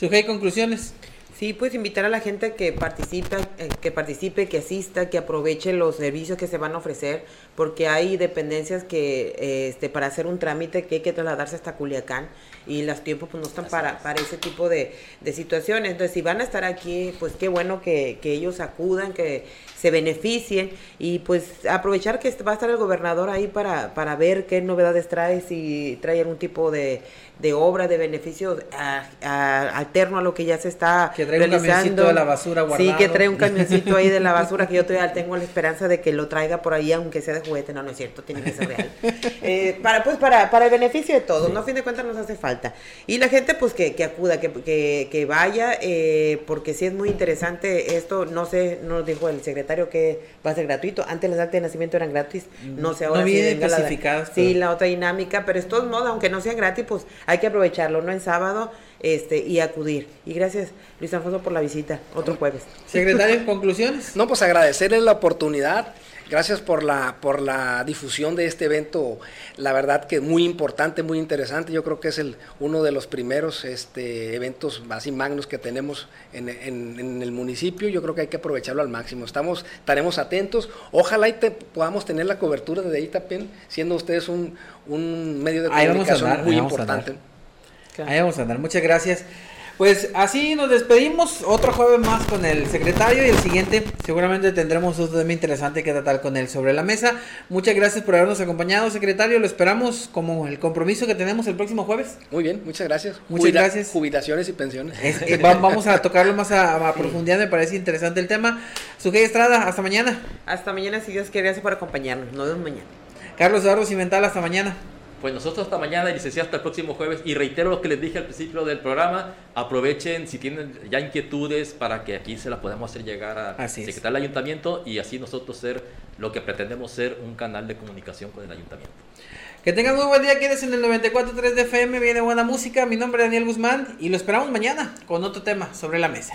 ¿Sujei conclusiones? Sí, pues invitar a la gente que participe, eh, que participe, que asista, que aproveche los servicios que se van a ofrecer, porque hay dependencias que eh, este, para hacer un trámite que hay que trasladarse hasta Culiacán y los tiempos pues no están para, para ese tipo de, de, situaciones. Entonces, si van a estar aquí, pues qué bueno que, que ellos acudan, que se beneficien y pues aprovechar que va a estar el gobernador ahí para, para ver qué novedades trae, si trae algún tipo de de obra, de beneficio alterno a lo que ya se está trae un camioncito de la basura guardado. Sí, que trae un camioncito ahí de la basura que yo todavía tengo la esperanza de que lo traiga por ahí, aunque sea de juguete. No, no es cierto, tiene que ser real. Eh, para, pues, para, para el beneficio de todos, ¿no? A fin de cuentas nos hace falta. Y la gente, pues, que, que acuda, que, que, que vaya, eh, porque sí es muy interesante esto. No sé, nos dijo el secretario que va a ser gratuito. Antes las actas de nacimiento eran gratis. No sé ahora No venga la- Sí, la otra dinámica, pero es todos modos, aunque no sean gratis, pues hay que aprovecharlo, ¿no? En sábado este y acudir. Y gracias, Luis Alfonso, por la visita. Otro jueves. Secretario, conclusiones. No, pues agradecerles la oportunidad. Gracias por la, por la difusión de este evento. La verdad que muy importante, muy interesante. Yo creo que es el, uno de los primeros este, eventos así magnos que tenemos en, en- en el municipio. Yo creo que hay que aprovecharlo al máximo. Estamos, estaremos atentos. Ojalá y te- podamos tener la cobertura de ahí también, siendo ustedes un, un medio de comunicación andar, muy importante. Ahí vamos a andar. Muchas gracias. Pues así nos despedimos. Otro jueves más con el secretario y el siguiente seguramente tendremos otro tema interesante que tratar con él sobre la mesa. Muchas gracias por habernos acompañado, secretario. Lo esperamos como el compromiso que tenemos el próximo jueves. Muy bien, muchas gracias. Muchas gracias. Jubilaciones y pensiones. Es- eh, va- vamos a tocarlo más a, a profundidad, me parece interesante el tema. Sujei Estrada, hasta mañana. Hasta mañana, si Dios quiere, gracias por acompañarnos. Nos vemos mañana. Carlos Eduardo Cimental, hasta mañana. Pues nosotros hasta mañana y licenciado hasta el próximo jueves. Y reitero lo que les dije al principio del programa. Aprovechen si tienen ya inquietudes para que aquí se las podamos hacer llegar a Así es. secretario del ayuntamiento y así nosotros ser lo que pretendemos ser un canal de comunicación con el ayuntamiento. Que tengan muy buen día, quédense en el 94.3 de FM, viene buena música. Mi nombre es Daniel Guzmán y lo esperamos mañana con otro tema sobre la mesa.